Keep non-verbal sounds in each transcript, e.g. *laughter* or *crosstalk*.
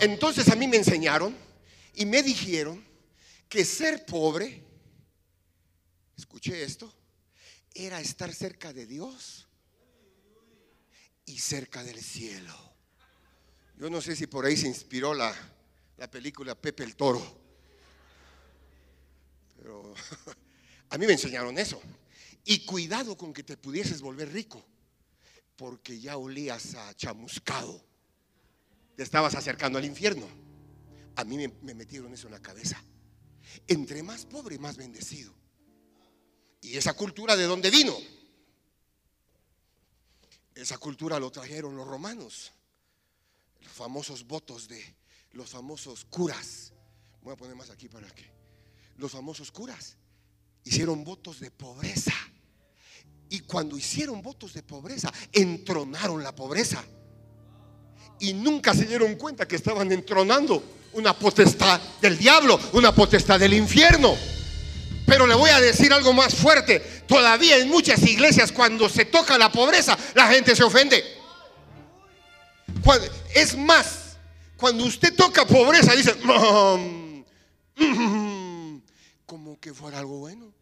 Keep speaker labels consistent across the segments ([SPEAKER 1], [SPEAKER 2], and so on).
[SPEAKER 1] Entonces a mí me enseñaron y me dijeron que ser pobre, escuché esto, era estar cerca de Dios y cerca del cielo. Yo no sé si por ahí se inspiró la, la película Pepe el Toro, pero *laughs* a mí me enseñaron eso. Y cuidado con que te pudieses volver rico, porque ya olías a chamuscado. Te estabas acercando al infierno. A mí me, me metieron eso en la cabeza. Entre más pobre, más bendecido. ¿Y esa cultura de dónde vino? Esa cultura lo trajeron los romanos. Los famosos votos de los famosos curas. Voy a poner más aquí para que. Los famosos curas hicieron votos de pobreza. Y cuando hicieron votos de pobreza, entronaron la pobreza. Y nunca se dieron cuenta que estaban entronando una potestad del diablo, una potestad del infierno. Pero le voy a decir algo más fuerte. Todavía en muchas iglesias cuando se toca la pobreza, la gente se ofende. es más, cuando usted toca pobreza, dice, mm, mm", como que fuera algo bueno.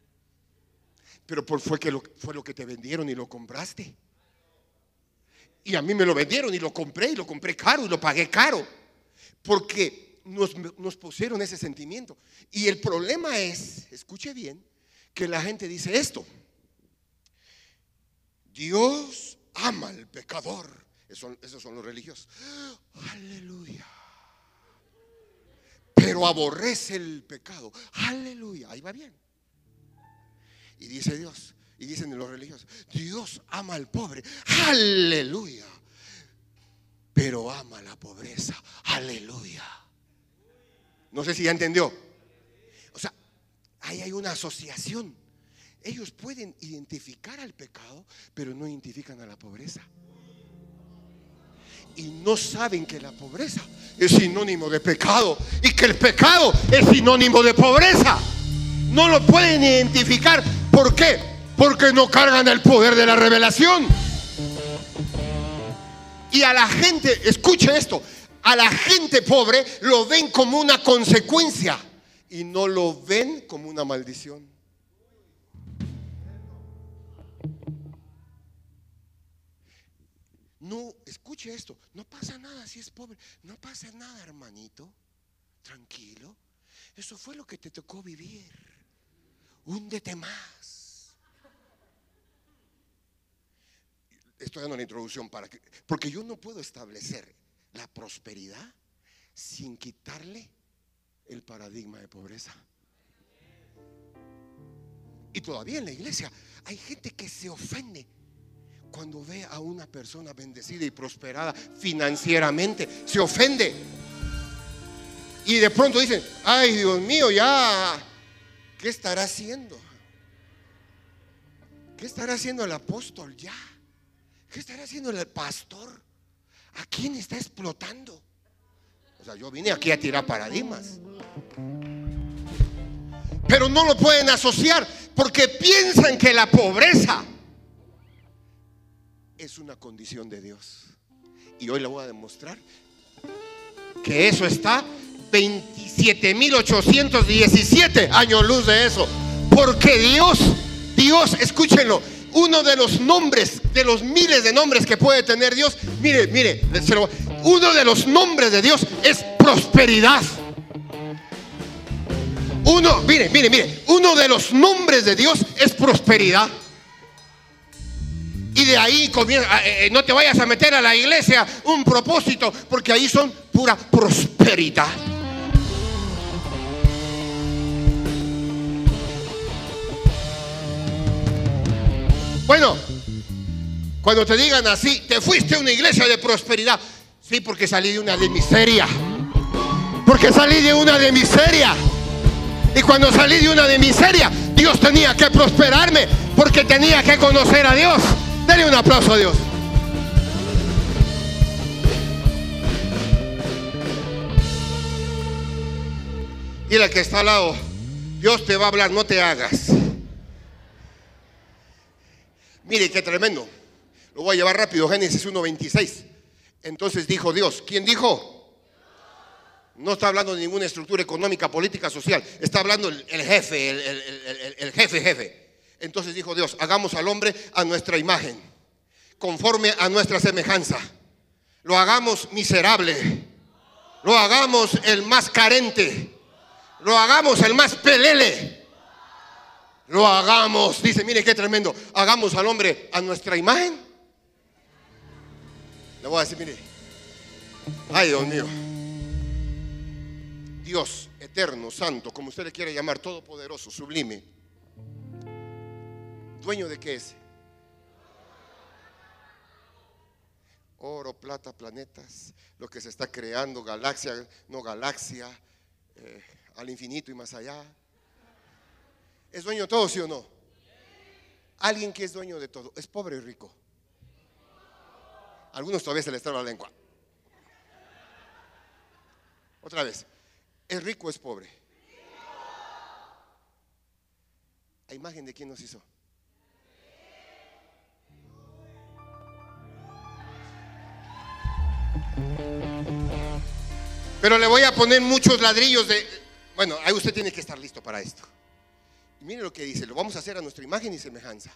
[SPEAKER 1] Pero por fue, que lo, fue lo que te vendieron y lo compraste. Y a mí me lo vendieron y lo compré y lo compré caro y lo pagué caro. Porque nos, nos pusieron ese sentimiento. Y el problema es, escuche bien, que la gente dice esto. Dios ama al pecador. Esos, esos son los religiosos. Aleluya. Pero aborrece el pecado. Aleluya. Ahí va bien. Y dice Dios, y dicen los religiosos, Dios ama al pobre. Aleluya. Pero ama la pobreza. Aleluya. No sé si ya entendió. O sea, ahí hay una asociación. Ellos pueden identificar al pecado, pero no identifican a la pobreza. Y no saben que la pobreza es sinónimo de pecado y que el pecado es sinónimo de pobreza. No lo pueden identificar ¿Por qué? Porque no cargan el poder de la revelación. Y a la gente, escuche esto, a la gente pobre lo ven como una consecuencia y no lo ven como una maldición. No, escuche esto, no pasa nada si es pobre, no pasa nada, hermanito, tranquilo. Eso fue lo que te tocó vivir. Húndete más. Estoy dando la introducción para que, porque yo no puedo establecer la prosperidad sin quitarle el paradigma de pobreza. Y todavía en la iglesia hay gente que se ofende cuando ve a una persona bendecida y prosperada financieramente. Se ofende. Y de pronto dicen, ay Dios mío, ya ¿Qué estará haciendo? ¿Qué estará haciendo el apóstol ya? ¿Qué estará haciendo el pastor? ¿A quién está explotando? O sea, yo vine aquí a tirar paradigmas. Pero no lo pueden asociar porque piensan que la pobreza es una condición de Dios. Y hoy le voy a demostrar que eso está 27.817 años luz de eso. Porque Dios, Dios, escúchenlo, uno de los nombres, de los miles de nombres que puede tener Dios, mire, mire, uno de los nombres de Dios es prosperidad. Uno, mire, mire, mire, uno de los nombres de Dios es prosperidad. Y de ahí comienza, eh, eh, no te vayas a meter a la iglesia un propósito, porque ahí son pura prosperidad. Bueno, cuando te digan así, te fuiste a una iglesia de prosperidad. Sí, porque salí de una de miseria. Porque salí de una de miseria. Y cuando salí de una de miseria, Dios tenía que prosperarme porque tenía que conocer a Dios. Dale un aplauso a Dios. Y la que está al lado, Dios te va a hablar, no te hagas. Mire qué tremendo. Lo voy a llevar rápido, Génesis 1.26. Entonces dijo Dios, ¿quién dijo? No está hablando de ninguna estructura económica, política, social. Está hablando el, jefe, el, jefe, jefe. Entonces dijo Dios, hagamos al hombre a nuestra imagen, conforme a nuestra semejanza. Lo hagamos miserable. Lo hagamos el más carente. Lo hagamos el más pelele. Lo hagamos, dice, mire qué tremendo. Hagamos al hombre a nuestra imagen. Le voy a decir, mire. Ay, Dios mío. Dios eterno, santo, como usted le quiere llamar, todopoderoso, sublime. ¿Dueño de qué es? Oro, plata, planetas, lo que se está creando, galaxia, no galaxia, eh, al infinito y más allá. ¿Es dueño de todo, sí o no? Alguien que es dueño de todo, ¿es pobre y rico? Algunos todavía se les traba la lengua. Otra vez, ¿Es rico o es pobre? ¿A imagen de quién nos hizo? Pero le voy a poner muchos ladrillos de... Bueno, ahí usted tiene que estar listo para esto. Y mire lo que dice, lo vamos a hacer a nuestra imagen y semejanza.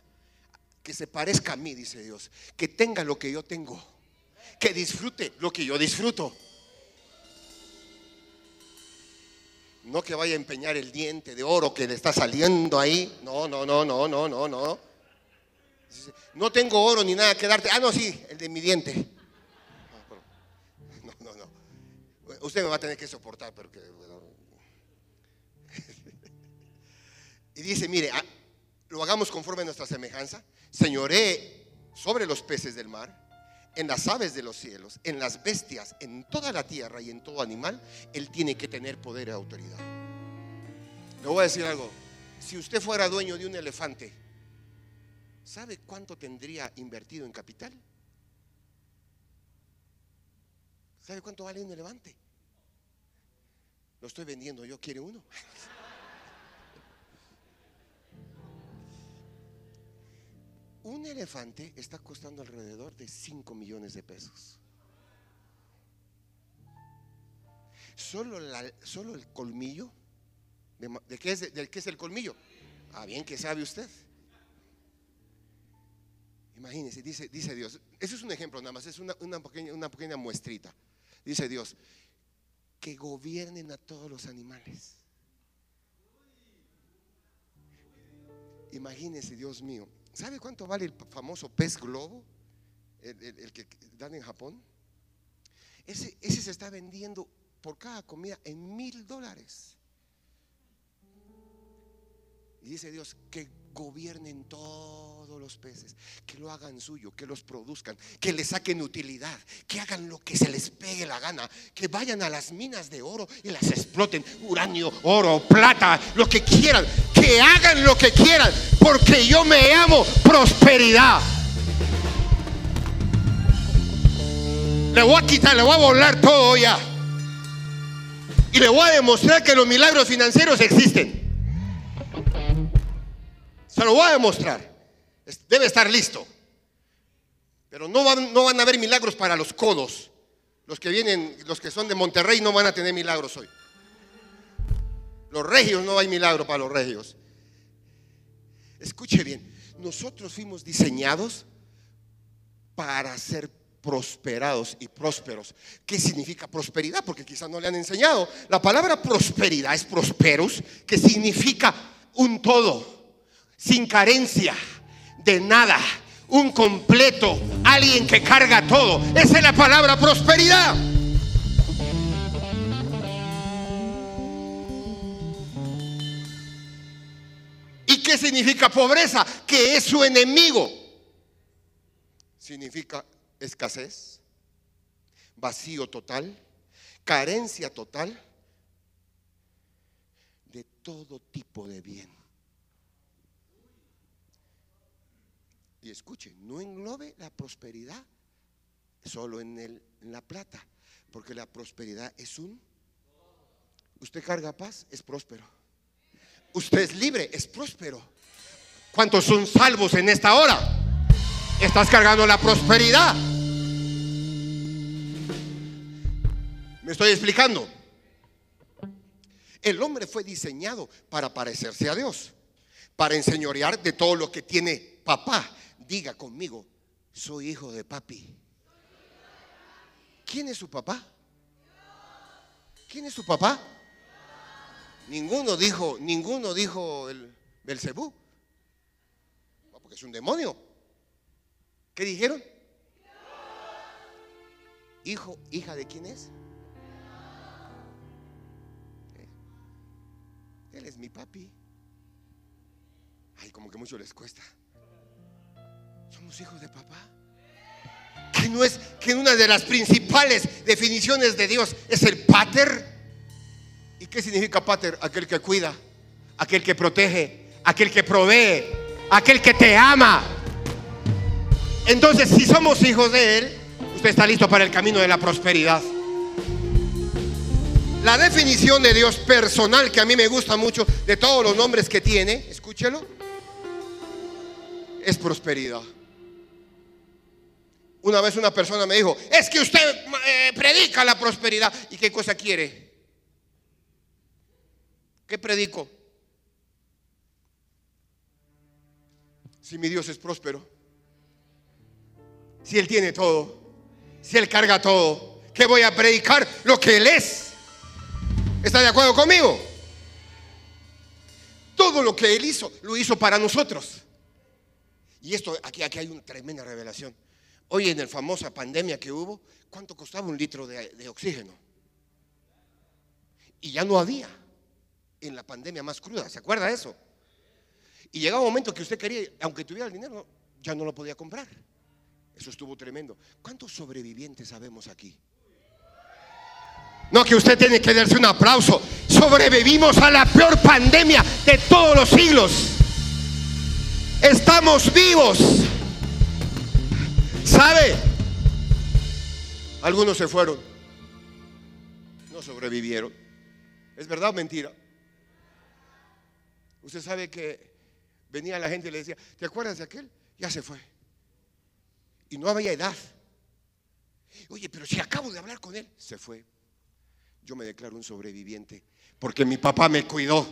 [SPEAKER 1] Que se parezca a mí, dice Dios. Que tenga lo que yo tengo. Que disfrute lo que yo disfruto. No que vaya a empeñar el diente de oro que le está saliendo ahí. No, no, no, no, no, no, no. No tengo oro ni nada que darte. Ah, no, sí, el de mi diente. No, no, no. Usted me va a tener que soportar, porque. Y dice, mire, ah, lo hagamos conforme a nuestra semejanza. Señoré sobre los peces del mar en las aves de los cielos, en las bestias, en toda la tierra y en todo animal, Él tiene que tener poder y autoridad. Le voy a decir algo. Si usted fuera dueño de un elefante, ¿sabe cuánto tendría invertido en capital? ¿Sabe cuánto vale un elefante? Lo estoy vendiendo yo, ¿quiere uno? *laughs* un elefante está costando alrededor de 5 millones de pesos. Solo, el colmillo. ¿De, qué es, ¿Del qué es el colmillo? Ah, bien, que sabe usted. Imagínese, dice, dice Dios. Eso es un ejemplo nada más, es una, pequeña, una pequeña muestrita. Dice Dios, que gobiernen a todos los animales. Imagínese, Dios mío, ¿Sabe cuánto vale el famoso pez globo? El, que dan en Japón. Ese, se está vendiendo por cada comida en mil dólares. Y dice Dios que gobiernen todos los peces, que lo hagan suyo, que los produzcan, que le saquen utilidad, que hagan lo que se les pegue la gana, que vayan a las minas de oro y las exploten, uranio, oro, plata, lo que quieran, hagan lo que quieran, porque yo me amo prosperidad. Le voy a quitar, le voy a volar todo ya. Y le voy a demostrar que los milagros financieros existen. Se lo voy a demostrar. Debe estar listo. Pero no van, no van a haber milagros para los codos. Los que vienen, los que son de Monterrey no van a tener milagros hoy. Los regios no hay milagro para los regios. Escuche bien, nosotros fuimos diseñados para ser prosperados y prósperos. ¿Qué significa prosperidad? Porque quizás no le han enseñado. La palabra prosperidad es prosperus, que significa un todo sin carencia de nada, un completo, alguien que carga todo. Esa es la palabra prosperidad. Qué significa pobreza? Que es su enemigo. Significa escasez, vacío total, carencia total de todo tipo de bien. Y escuche, no englobe la prosperidad solo en, el, la plata, porque la prosperidad es un... Usted carga paz, es próspero. Usted es libre, es próspero. ¿Cuántos son salvos en esta hora? estás cargando la prosperidad. ¿Me estoy explicando? El hombre fue diseñado para parecerse a Dios, para enseñorear de todo lo que tiene papá. Diga conmigo, soy hijo de papi. ¿Quién es su papá? ¿Quién es su papá? Ninguno dijo, ninguno dijo el Belcebú. Porque es un demonio. ¿Qué dijeron? Hijo, hija de quién es? Él es mi papi. Ay, como que mucho les cuesta. Somos hijos de papá. Que no es que una de las principales definiciones de Dios es el pater. ¿Y qué significa pater? Aquel que cuida, aquel que protege, aquel que provee, aquel que te ama. Entonces, si somos hijos de Él, usted está listo para el camino de la prosperidad. La definición de Dios personal, que a mí me gusta mucho, de todos los nombres que tiene, escúchelo, es prosperidad. Una vez una persona me dijo, es que usted eh, predica la prosperidad. ¿Y qué cosa quiere? ¿Qué predico? Si mi Dios es próspero, si Él tiene todo, si Él carga todo, ¿qué voy a predicar? Lo que Él es. ¿Está de acuerdo conmigo? Todo lo que Él hizo, lo hizo para nosotros. Y esto, aquí, aquí hay una tremenda revelación. Hoy en la famosa pandemia que hubo, ¿cuánto costaba un litro de, de oxígeno? Y ya no había en la pandemia más cruda, ¿se acuerda eso? Y llegaba un momento que usted quería, aunque tuviera el dinero, ya no lo podía comprar. Eso estuvo tremendo. ¿Cuántos sobrevivientes sabemos aquí? No, que usted tiene que darse un aplauso. Sobrevivimos a la peor pandemia de todos los siglos. Estamos vivos. ¿Sabe? Algunos se fueron. No sobrevivieron. ¿Es verdad o mentira? Usted sabe que venía la gente y le decía, ¿te acuerdas de aquel? Ya se fue. Y no había edad. Oye, pero si acabo de hablar con él, se fue yo me declaro un sobreviviente. Porque mi papá me cuidó.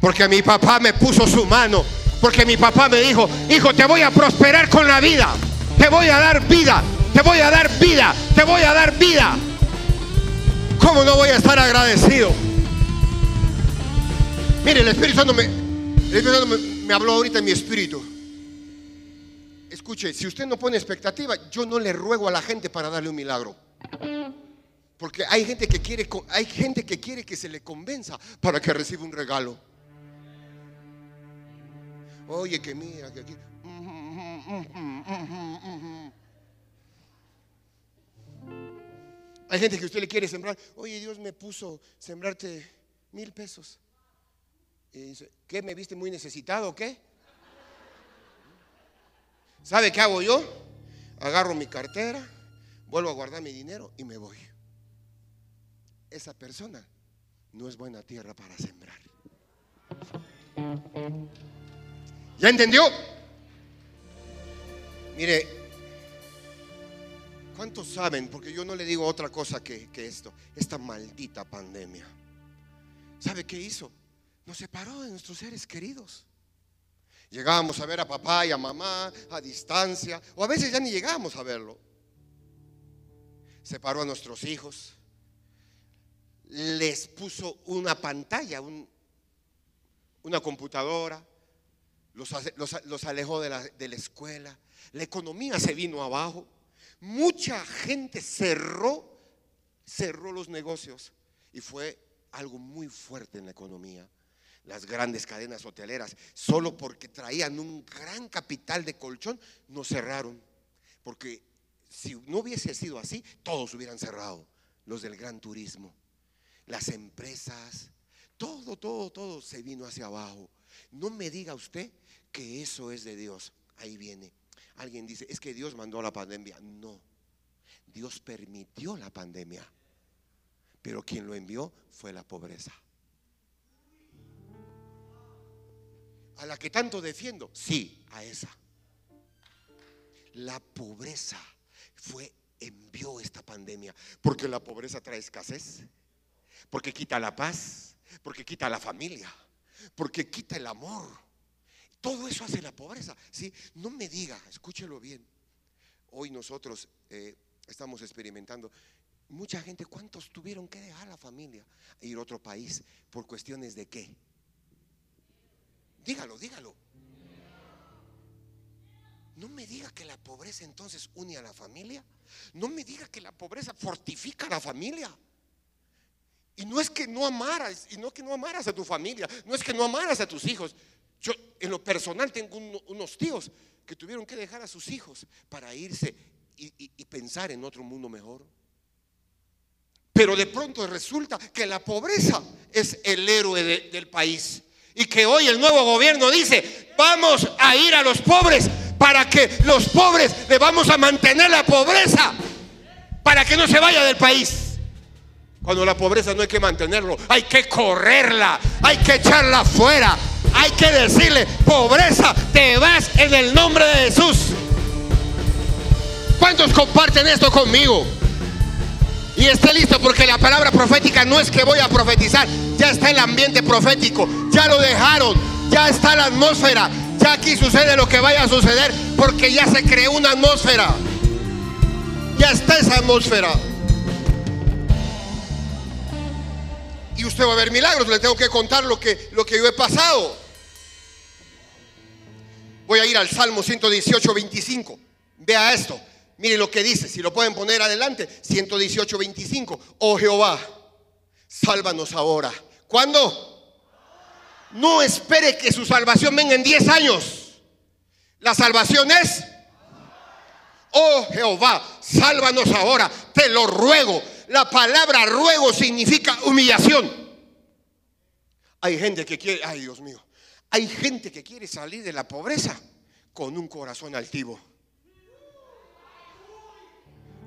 [SPEAKER 1] Porque mi papá me puso su mano. Porque mi papá me dijo, hijo, te voy a prosperar con la vida. Te voy a dar vida. Te voy a dar vida. Te voy a dar vida. ¿Cómo no voy a estar agradecido? Mire, el Espíritu Santo me, el me, me habló ahorita en mi espíritu. Escuche, si usted no pone expectativa, yo no le ruego a la gente para darle un milagro. Porque hay gente que quiere, hay gente que quiere que se le convenza para que reciba un regalo. Oye, que mira, que aquí. Hay gente que usted le quiere sembrar. Oye, Dios me puso sembrarte mil pesos. Y dice, ¿qué? ¿Me viste muy necesitado o qué? ¿Sabe qué hago yo? Agarro mi cartera, vuelvo a guardar mi dinero y me voy esa persona no es buena tierra para sembrar. ¿Ya entendió? Mire, ¿cuántos saben? Porque yo no le digo otra cosa que, que esto, esta maldita pandemia. ¿Sabe qué hizo? Nos separó de nuestros seres queridos. Llegábamos a ver a papá y a mamá a distancia, o a veces ya ni llegábamos a verlo. Separó a nuestros hijos, les puso una pantalla, una computadora, los, alejó de la, de la escuela, la economía se vino abajo, mucha gente cerró, cerró los negocios y fue algo muy fuerte en la economía. Las grandes cadenas hoteleras, solo porque traían un gran capital de colchón, no cerraron. Porque si no hubiese sido así, todos hubieran cerrado, los del gran turismo las empresas, todo, todo, todo se vino hacia abajo. No me diga usted que eso es de Dios. Ahí viene. Alguien dice, es que Dios mandó la pandemia. No, Dios permitió la pandemia. Pero quien lo envió fue la pobreza. A la que tanto defiendo, sí, a esa. La pobreza fue, envió esta pandemia. Porque la pobreza trae escasez. Porque quita la paz. Porque quita la familia. Porque quita el amor. Todo eso hace la pobreza. ¿sí? No me diga, escúchelo bien. Hoy nosotros eh, estamos experimentando mucha gente, ¿cuántos tuvieron que dejar la familia e ir a otro país por cuestiones de qué? Dígalo, dígalo. No me diga que la pobreza entonces une a la familia. No me diga que la pobreza fortifica a la familia. Y no es que no amaras, y no que no amaras a tu familia, no es que no amaras a tus hijos. Yo en lo personal tengo unos tíos que tuvieron que dejar a sus hijos para irse y, pensar en otro mundo mejor. Pero de pronto resulta que la pobreza es el héroe del país. Y que hoy el nuevo gobierno dice, vamos a ir a los pobres para que los pobres le vamos a mantener la pobreza, para que no se vaya del país. Cuando la pobreza no hay que mantenerlo, hay que correrla, hay que echarla fuera, hay que decirle, pobreza, te vas en el nombre de Jesús. ¿Cuántos comparten esto conmigo? Y esté listo porque la palabra profética no es que voy a profetizar, ya está el ambiente profético, ya lo dejaron, ya está la atmósfera, ya aquí sucede lo que vaya a suceder porque ya se creó una atmósfera. Ya está esa atmósfera. Y usted va a ver milagros, le tengo que contar lo que, lo que yo he pasado. Voy a ir al Salmo 118, 25. Vea esto. Mire lo que dice, si lo pueden poner adelante. 118, 25. Oh Jehová, sálvanos ahora. ¿Cuándo? No espere que su salvación venga en 10 años. La salvación es, oh Jehová, sálvanos ahora, te lo ruego. La palabra ruego significa humillación. Hay gente que quiere, ay Dios mío, hay gente que quiere salir de la pobreza con un corazón altivo.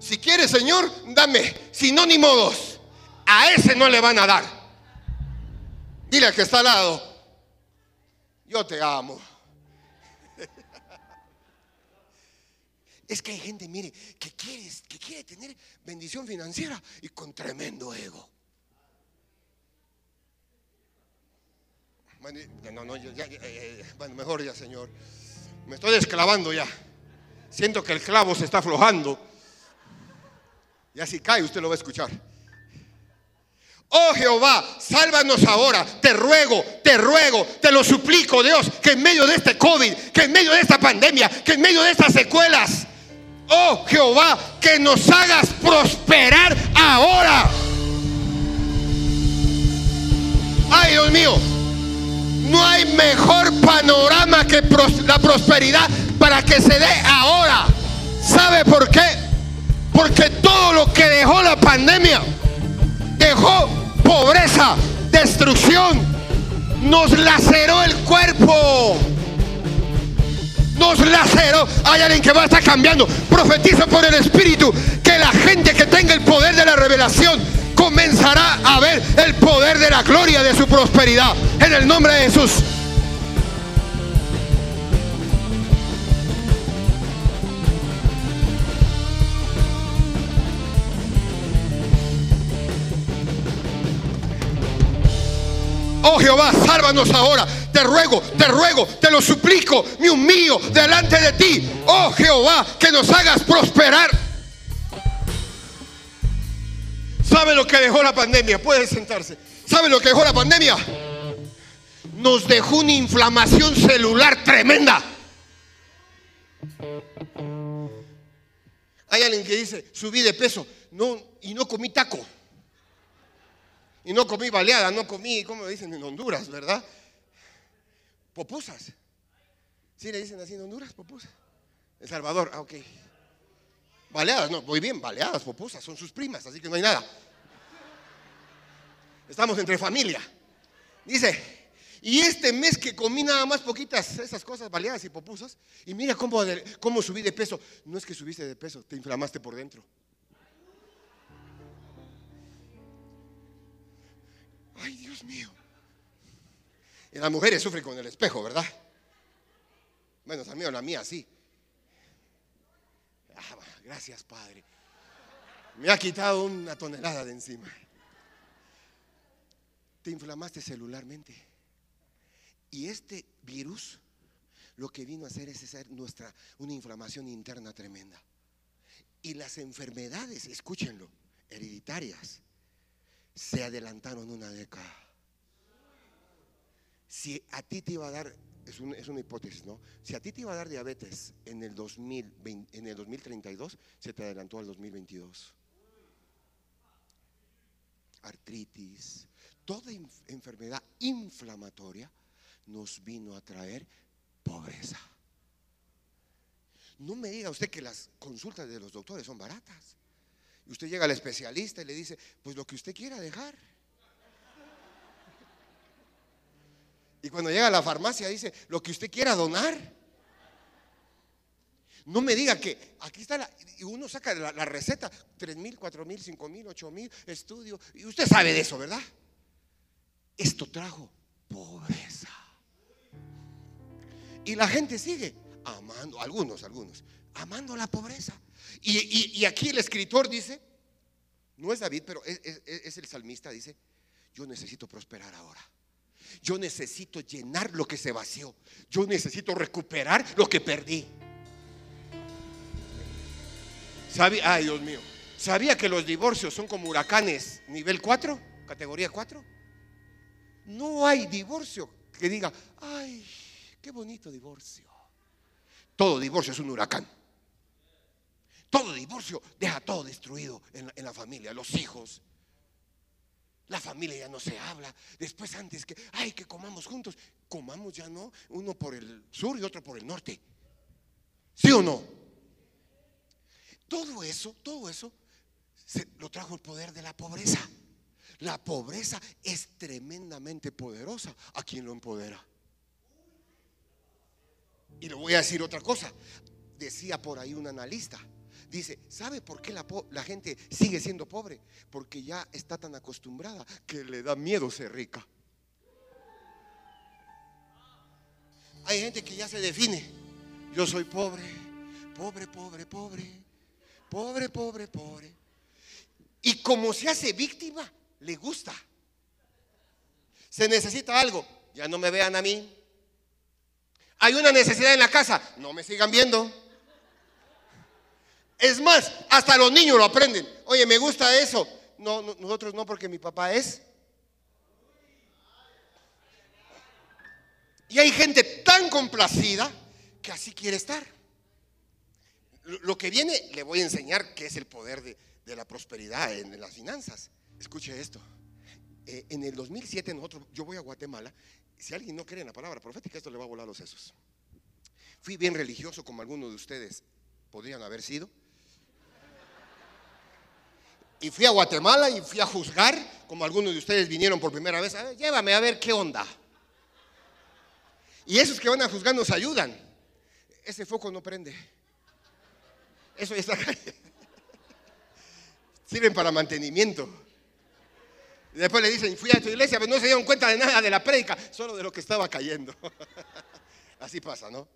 [SPEAKER 1] Si quiere, Señor, dame sinónimos. A ese no le van a dar. Dile al que está al lado, yo te amo. *laughs* Es que hay gente, mire, que quiere, que tener bendición financiera y con tremendo ego. No, no, ya, bueno, mejor ya, Señor. Me estoy desclavando ya. Siento que el clavo se está aflojando. Y así cae, usted lo va a escuchar. Oh Jehová, sálvanos ahora. Te ruego, te ruego, te lo suplico, Dios, que en medio de este COVID, que en medio de esta pandemia, que en medio de estas secuelas, oh Jehová, que nos hagas prosperar ahora. Ay, Dios mío, no hay mejor panorama que la prosperidad para que se dé ahora. ¿Sabe por qué? Porque todo lo que dejó la pandemia dejó pobreza, destrucción, nos laceró el cuerpo. Nos laceró. Hay alguien que va a estar cambiando. Profetiza por el Espíritu que la gente que tenga el poder de la revelación comenzará a ver el poder de la gloria de su prosperidad. En el nombre de Jesús. Oh Jehová, sálvanos ahora. Te ruego, te ruego, te lo suplico, me humillo delante de ti. Oh Jehová, que nos hagas prosperar. ¿Sabe lo que dejó la pandemia? Puede sentarse. ¿Sabe lo que dejó la pandemia? Nos dejó una inflamación celular tremenda. Hay alguien que dice, subí de peso y no comí taco. Y no comí baleada, no comí, ¿cómo dicen en Honduras, verdad? Popusas. ¿Sí le dicen así en Honduras, popusas? En Salvador, ah, ok. Baleadas, no, muy bien, baleadas, popusas, son sus primas, así que no hay nada. Estamos entre familia. Dice, y este mes que comí nada más poquitas esas cosas, baleadas y popusas, y mira cómo, cómo subí de peso. No es que subiste de peso, te inflamaste por dentro. Ay, Dios mío. Y las mujeres sufren con el espejo, ¿verdad? Bueno, la mía sí. gracias Padre. Me ha quitado una tonelada de encima. Te inflamaste celularmente. Y este virus lo que vino a hacer es hacer nuestra una inflamación interna tremenda. Y las enfermedades, escúchenlo, hereditarias, se adelantaron una década. Si a ti te iba a dar, es, es, una hipótesis, ¿no? Si a ti te iba a dar diabetes en el, 2020, en el 2032, se te adelantó al 2022. Artritis, toda enfermedad inflamatoria nos vino a traer pobreza. No me diga usted que las consultas de los doctores son baratas. Usted llega al especialista y le dice, pues lo que usted quiera dejar. Y cuando llega a la farmacia dice, lo que usted quiera donar. No me diga que aquí está la, y uno saca la, receta, 3 mil, 4 mil, 5 mil, 8 mil, estudio. Y usted sabe de eso, ¿verdad? Esto trajo pobreza. Y la gente sigue amando, algunos, algunos, amando la pobreza. Y, aquí el escritor dice, no es David, pero es, el salmista, dice, yo necesito prosperar ahora. Yo necesito llenar lo que se vació. Yo necesito recuperar lo que perdí. ¿Sabía? Ay, Dios mío. ¿Sabía que los divorcios son como huracanes nivel 4? Categoría 4. No hay divorcio que diga, ay, qué bonito divorcio. Todo divorcio es un huracán. Todo divorcio deja todo destruido en la, familia, los hijos. La familia ya no se habla. Después antes que, ay, que comamos juntos. Comamos ya no, uno por el sur y otro por el norte. ¿Sí o no? Todo eso, todo eso lo trajo el poder de la pobreza. La pobreza es tremendamente poderosa a quien lo empodera. Y le voy a decir otra cosa. Decía por ahí un analista. Dice, ¿sabe por qué la, gente sigue siendo pobre? Porque ya está tan acostumbrada que le da miedo ser rica. Hay gente que ya se define. Yo soy pobre, pobre, pobre, pobre, pobre, pobre, pobre. Y como se hace víctima, le gusta. Se necesita algo. Ya no me vean a mí. Hay una necesidad en la casa. No me sigan viendo. Es más, hasta los niños lo aprenden. Oye, me gusta eso. No, nosotros no, porque mi papá es. Y hay gente tan complacida que así quiere estar. Lo que viene, le voy a enseñar qué es el poder de, la prosperidad en las finanzas. Escuche esto. Eh, en el 2007 nosotros, yo voy a Guatemala. Si alguien no cree en la palabra profética, esto le va a volar los sesos. Fui bien religioso como algunos de ustedes podrían haber sido. Y fui a Guatemala y fui a juzgar, como algunos de ustedes vinieron por primera vez. llévame a ver qué onda. Y esos que van a juzgar nos ayudan. Ese foco no prende. Eso ya está *laughs* Sirven para mantenimiento. Después le dicen, fui a tu iglesia, pero no se dieron cuenta de nada de la prédica, solo de lo que estaba cayendo. *laughs* Así pasa, ¿no?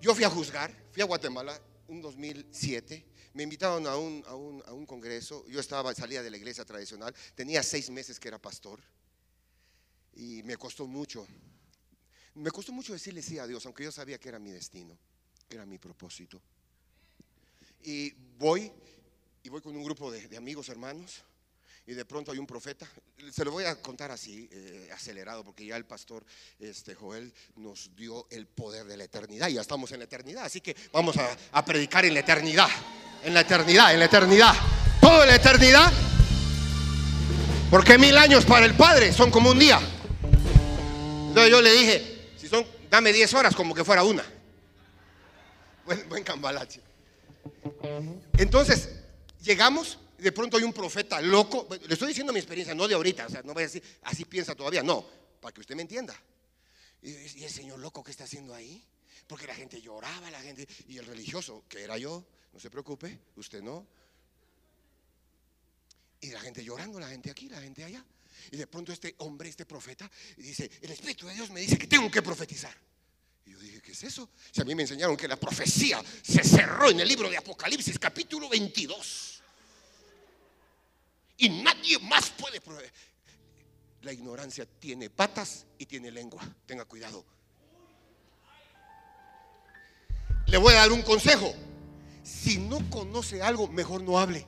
[SPEAKER 1] Yo fui a juzgar, fui a Guatemala, un 2007. Me invitaron a un, a un, a un congreso. Yo estaba, salía de la iglesia tradicional. Tenía seis meses que era pastor. Y me costó mucho. Me costó mucho decirle sí a Dios, aunque yo sabía que era mi destino, que era mi propósito. Y voy, y voy con un grupo de, de amigos, hermanos y de pronto hay un profeta. Se lo voy a contar así, eh, acelerado, porque ya el pastor este, Joel nos dio el poder de la eternidad. Ya estamos en la eternidad, así que vamos a, a predicar en la eternidad, en la eternidad, en la eternidad. Todo en la eternidad. Porque mil años para el Padre son como un día. Entonces yo le dije, si son, dame diez horas como que fuera una. Buen, cambalache. Entonces, llegamos de pronto hay un profeta loco, le estoy diciendo mi experiencia, no de ahorita, o sea, no voy a decir, así piensa todavía, no, para que usted me entienda. Y, el señor loco, ¿qué está haciendo ahí? Porque la gente lloraba, la gente, y el religioso, que era yo, no se preocupe, usted no. Y la gente llorando, la gente aquí, la gente allá. Y de pronto este hombre, este profeta, dice, el Espíritu de Dios me dice que tengo que profetizar. Y yo dije, ¿qué es eso? Si a mí me enseñaron que la profecía se cerró en el libro de Apocalipsis capítulo 22. Y nadie más puede. La ignorancia tiene patas y tiene lengua. Tenga cuidado. Le voy a dar un consejo. Si no conoce algo, mejor no hable.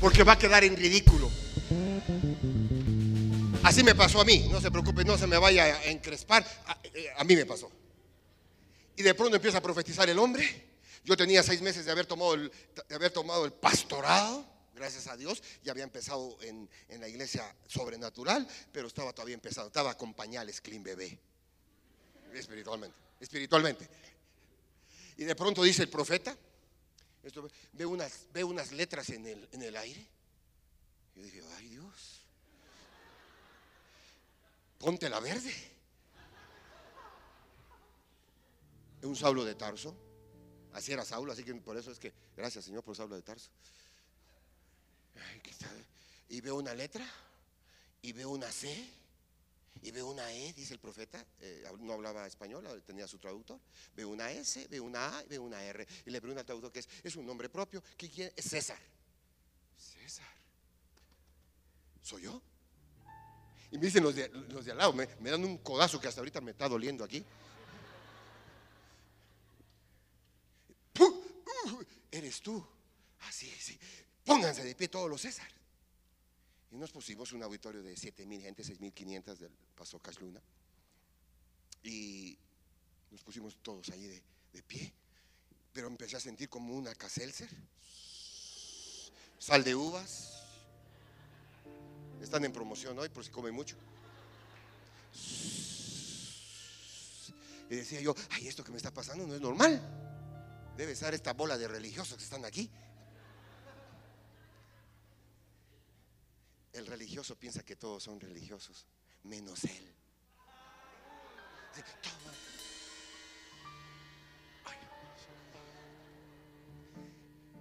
[SPEAKER 1] Porque va a quedar en ridículo. Así me pasó a mí. No se preocupe, no se me vaya a encrespar. A, eh, mí me pasó. Y de pronto empieza a profetizar el hombre. Yo tenía seis meses de haber tomado el, de haber tomado el pastorado, gracias a Dios. Ya había empezado en, en la iglesia sobrenatural, pero estaba todavía empezando. Estaba con pañales clean bebé. Espiritualmente, espiritualmente. Y de pronto dice el profeta, ve, unas, ve unas letras en el, en el aire. Yo dije, ay Dios, ponte la verde. un Saulo de Tarso. Así era Saulo, así que por eso es que, gracias Señor por Saulo de Tarso. Y veo una letra, y veo una C, y veo una E, dice el profeta, eh, no hablaba español, tenía su traductor. Veo una S, veo una A, veo una R. Y le pregunto al traductor que es, es un nombre propio, ¿qué quiere? Es César. César. ¿Soy yo? Y me dicen los de, los de al lado, me, me dan un codazo que hasta ahorita me está doliendo aquí. ¡Pum! ¡Uh! eres tú. Así, sí. Pónganse de pie todos los César. Y nos pusimos un auditorio de 7 mil gente, 6 mil 500 del Paso Casluna. Y nos pusimos todos ahí de, de, pie. Pero empecé a sentir como una caselcer. Sal de uvas. Están en promoción hoy por si comen mucho. Y decía yo, ay, esto que me está pasando no es normal. Debe estar esta bola de religiosos que están aquí. El religioso piensa que todos son religiosos, menos él.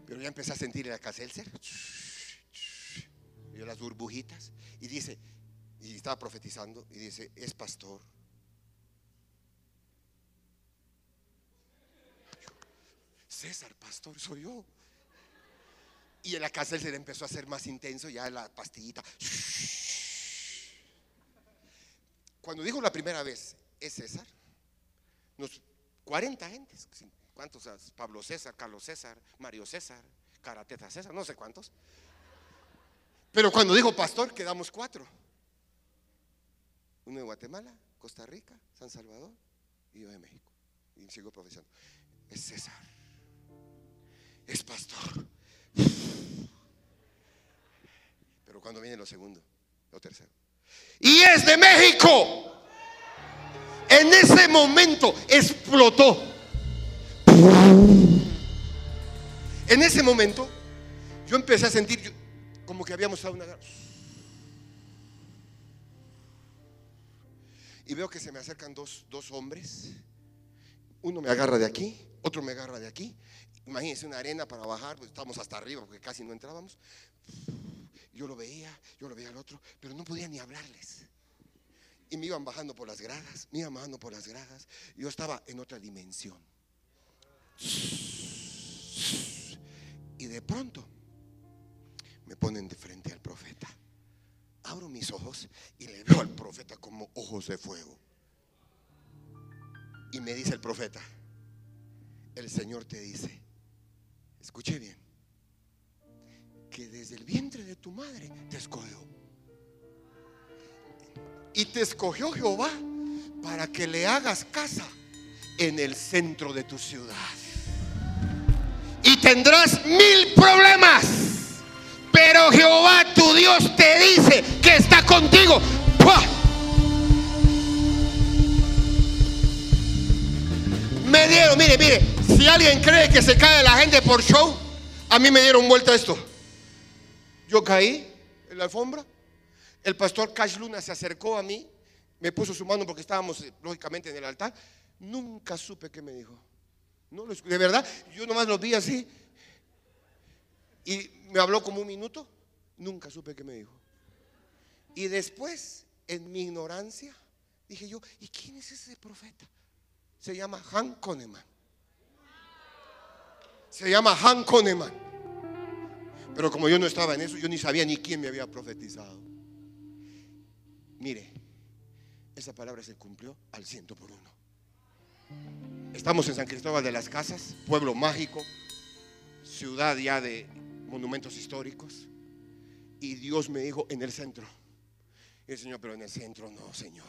[SPEAKER 1] Pero ya empecé a sentir el caselcer. Vio las burbujitas. Y dice, y estaba profetizando, y dice, es pastor. César, pastor, soy yo. Y en la casa se le empezó a hacer más intenso, ya la pastillita. Cuando dijo la primera vez, es César, nos 40 gentes, ¿cuántos? Pablo César, Carlos César, Mario César, Carateta César, no sé cuántos. Pero cuando dijo pastor, quedamos cuatro. Uno de Guatemala, Costa Rica, San Salvador y yo de México. Y sigo profesando. Es César. Es pastor. Pero cuando viene lo segundo, lo tercero. Y es de México. En ese momento explotó. En ese momento yo empecé a sentir como que habíamos dado una Y veo que se me acercan dos, dos hombres. Uno me agarra de aquí, otro me agarra de aquí. Imagínense una arena para bajar, pues estamos hasta arriba porque casi no entrábamos. Yo lo veía, yo lo veía al otro, pero no podía ni hablarles. Y me iban bajando por las gradas, me iban bajando por las gradas. Yo estaba en otra dimensión. Y de pronto me ponen de frente al profeta. Abro mis ojos y le veo al profeta como ojos de fuego. Y me dice el profeta, el Señor te dice, escuche bien, que desde el vientre de tu madre te escogió. Y te escogió Jehová para que le hagas casa en el centro de tu ciudad. Y tendrás mil problemas. Pero Jehová tu Dios te dice que está contigo. Me dieron, mire, mire, si alguien cree que se cae la gente por show, a mí me dieron vuelta esto. Yo caí en la alfombra. El pastor Cash Luna se acercó a mí, me puso su mano porque estábamos eh, lógicamente en el altar. Nunca supe qué me dijo. No, de verdad, yo nomás lo vi así. Y me habló como un minuto. Nunca supe qué me dijo. Y después, en mi ignorancia, Dije yo, ¿y quién es ese profeta? Se llama Han Koneman. Se llama Han Koneman. Pero como yo no estaba en eso, yo ni sabía ni quién me había profetizado. Mire, esa palabra se cumplió al ciento por uno. Estamos en San Cristóbal de las Casas, pueblo mágico, ciudad ya de monumentos históricos. Y Dios me dijo en el centro. Y el Señor, pero en el centro no, Señor.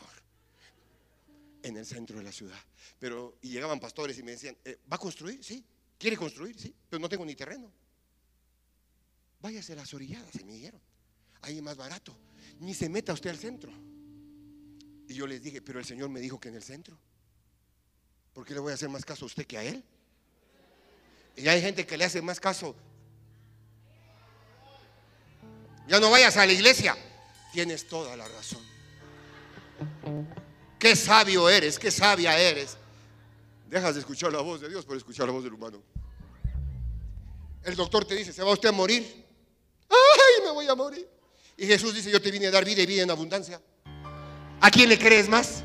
[SPEAKER 1] En el centro de la ciudad. Pero, y llegaban pastores y me decían, eh, ¿va a construir? Sí. ¿Quiere construir? Sí. Pero no tengo ni terreno. Váyase a las orilladas, se me dijeron. Ahí es más barato. Ni se meta usted al centro. Y yo les dije, pero el Señor me dijo que en el centro. ¿Por qué le voy a hacer más caso a usted que a Él? Y hay gente que le hace más caso. Ya no vayas a la iglesia. Tienes toda la razón. Qué sabio eres, qué sabia eres. Dejas de escuchar la voz de Dios por escuchar la voz del humano. El doctor te dice, ¿se va usted a morir? ¡Ay, me voy a morir! Y Jesús dice, yo te vine a dar vida y vida en abundancia. ¿A quién le crees más?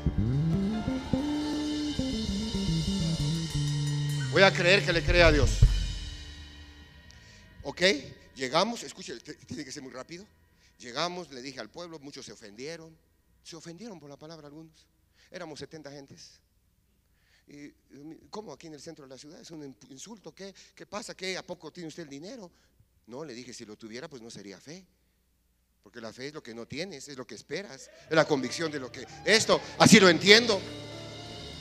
[SPEAKER 1] Voy a creer que le crea a Dios. ¿Ok? Llegamos, escuche, tiene que ser muy rápido. Llegamos, le dije al pueblo, muchos se ofendieron. Se ofendieron por la palabra algunos. Éramos 70 gentes. ¿Cómo aquí en el centro de la ciudad? Es un insulto. ¿Qué, ¿Qué pasa? ¿Qué? ¿A poco tiene usted el dinero? No, le dije, si lo tuviera, pues no sería fe. Porque la fe es lo que no tienes, es lo que esperas, es la convicción de lo que... Esto, así lo entiendo.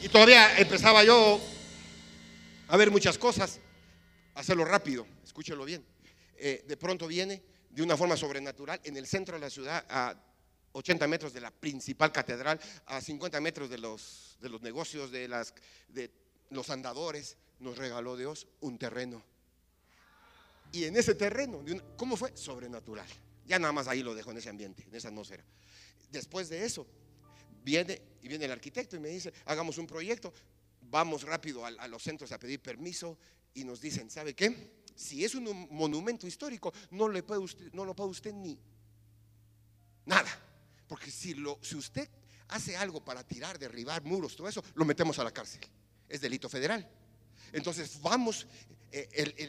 [SPEAKER 1] Y todavía empezaba yo a ver muchas cosas, hacerlo rápido, escúchelo bien. Eh, de pronto viene de una forma sobrenatural en el centro de la ciudad, a 80 metros de la principal catedral, a 50 metros de los, de los negocios, de, las, de los andadores, nos regaló Dios un terreno. Y en ese terreno, ¿cómo fue? Sobrenatural. Ya nada más ahí lo dejo en ese ambiente, en esa atmósfera. Después de eso, viene y viene el arquitecto y me dice, hagamos un proyecto, vamos rápido a, los centros a pedir permiso y nos dicen, ¿sabe qué? Si es un monumento histórico, no, le puede usted, no lo puede usted ni nada. Porque si, usted hace algo para tirar, derribar muros, todo eso, lo metemos a la cárcel. Es delito federal. Entonces vamos, eh,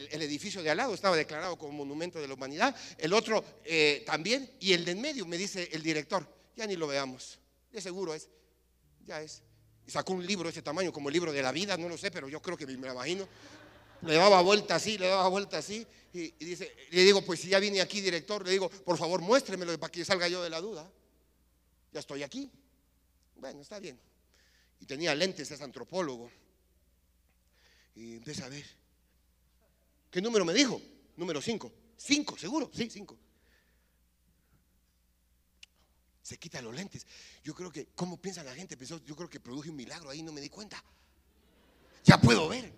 [SPEAKER 1] el, edificio de al lado estaba declarado como monumento de la humanidad, el otro eh, también, y el de en medio, me dice el director, ya ni lo veamos, de seguro es, ya es. Y sacó un libro de ese tamaño, como el libro de la vida, no lo sé, pero yo creo que me, lo imagino. Le daba vuelta así, le daba vuelta así, y, dice, le digo, pues si ya vine aquí, director, le digo, por favor, muéstremelo para que salga yo de la duda. Ya estoy aquí. Bueno, está bien. Y tenía lentes, es antropólogo. Y empieza a ver. ¿Qué número me dijo? Número 5. 5, seguro, sí, 5. Se quita los lentes. Yo creo que, ¿cómo piensa la gente? Pensó, yo creo que produje un milagro ahí, no me di cuenta. Ya puedo ver.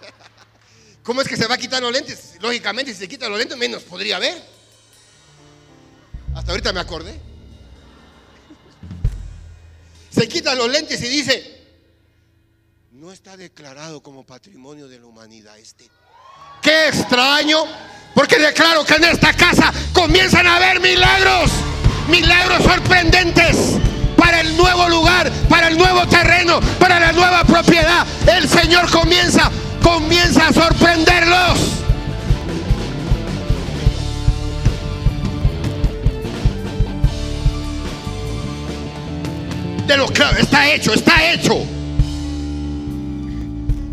[SPEAKER 1] *laughs* ¿Cómo es que se va a quitar los lentes? Lógicamente, si se quita los lentes, menos podría ver. Hasta ahorita me acordé. Se quita los lentes y dice, no está declarado como patrimonio de la humanidad este. Qué extraño, porque declaro que en esta casa comienzan a haber milagros milagros sorprendentes para el nuevo lugar, para el nuevo terreno, para la nueva propiedad. El Señor comienza, comienza a sorprenderlos. Lo claro, está hecho, está hecho.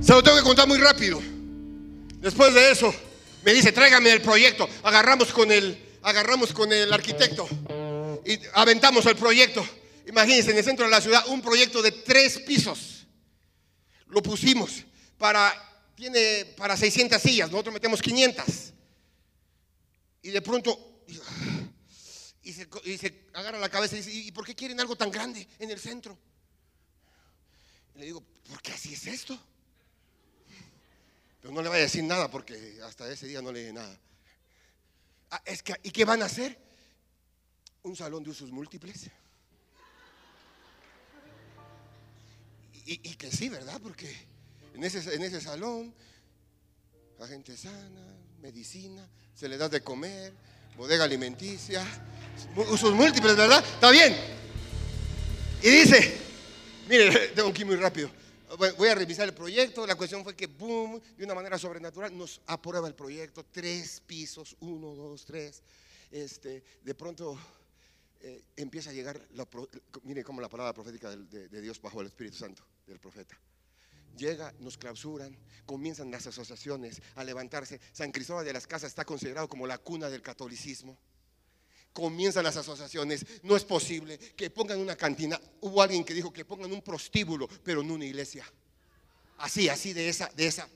[SPEAKER 1] Se lo tengo que contar muy rápido. Después de eso, me dice, tráigame el proyecto. Agarramos con el, agarramos con el arquitecto y aventamos el proyecto. Imagínense, en el centro de la ciudad, un proyecto de tres pisos. Lo pusimos para, tiene para 600 sillas, nosotros metemos 500. Y de pronto, y se, agarra la cabeza y dice, ¿y por qué quieren algo tan grande en el centro? le digo, porque así es esto. Pero no le voy a decir nada porque hasta ese día no le dije nada. Ah, ¿Y qué van a hacer? un salón de usos múltiples. Y, que sí, ¿verdad? Porque en ese, en ese salón, la gente sana, medicina, se le da de comer, bodega alimenticia, usos múltiples, ¿verdad? Está bien. Y dice, mire, *laughs* tengo que ir muy rápido. Voy a revisar el proyecto. La cuestión fue que, boom, de una manera sobrenatural, nos aprueba el proyecto. Tres pisos, uno, dos, tres. Este, de pronto eh, empieza a llegar, mire cómo la palabra profética de, de Dios bajo el Espíritu Santo del profeta llega, nos clausuran, comienzan las asociaciones a levantarse. San Cristóbal de las Casas está considerado como la cuna del catolicismo comienzan las asociaciones. No es posible que pongan una cantina. Hubo alguien que dijo que pongan un prostíbulo, pero no una iglesia. Así, así de esa, de esa.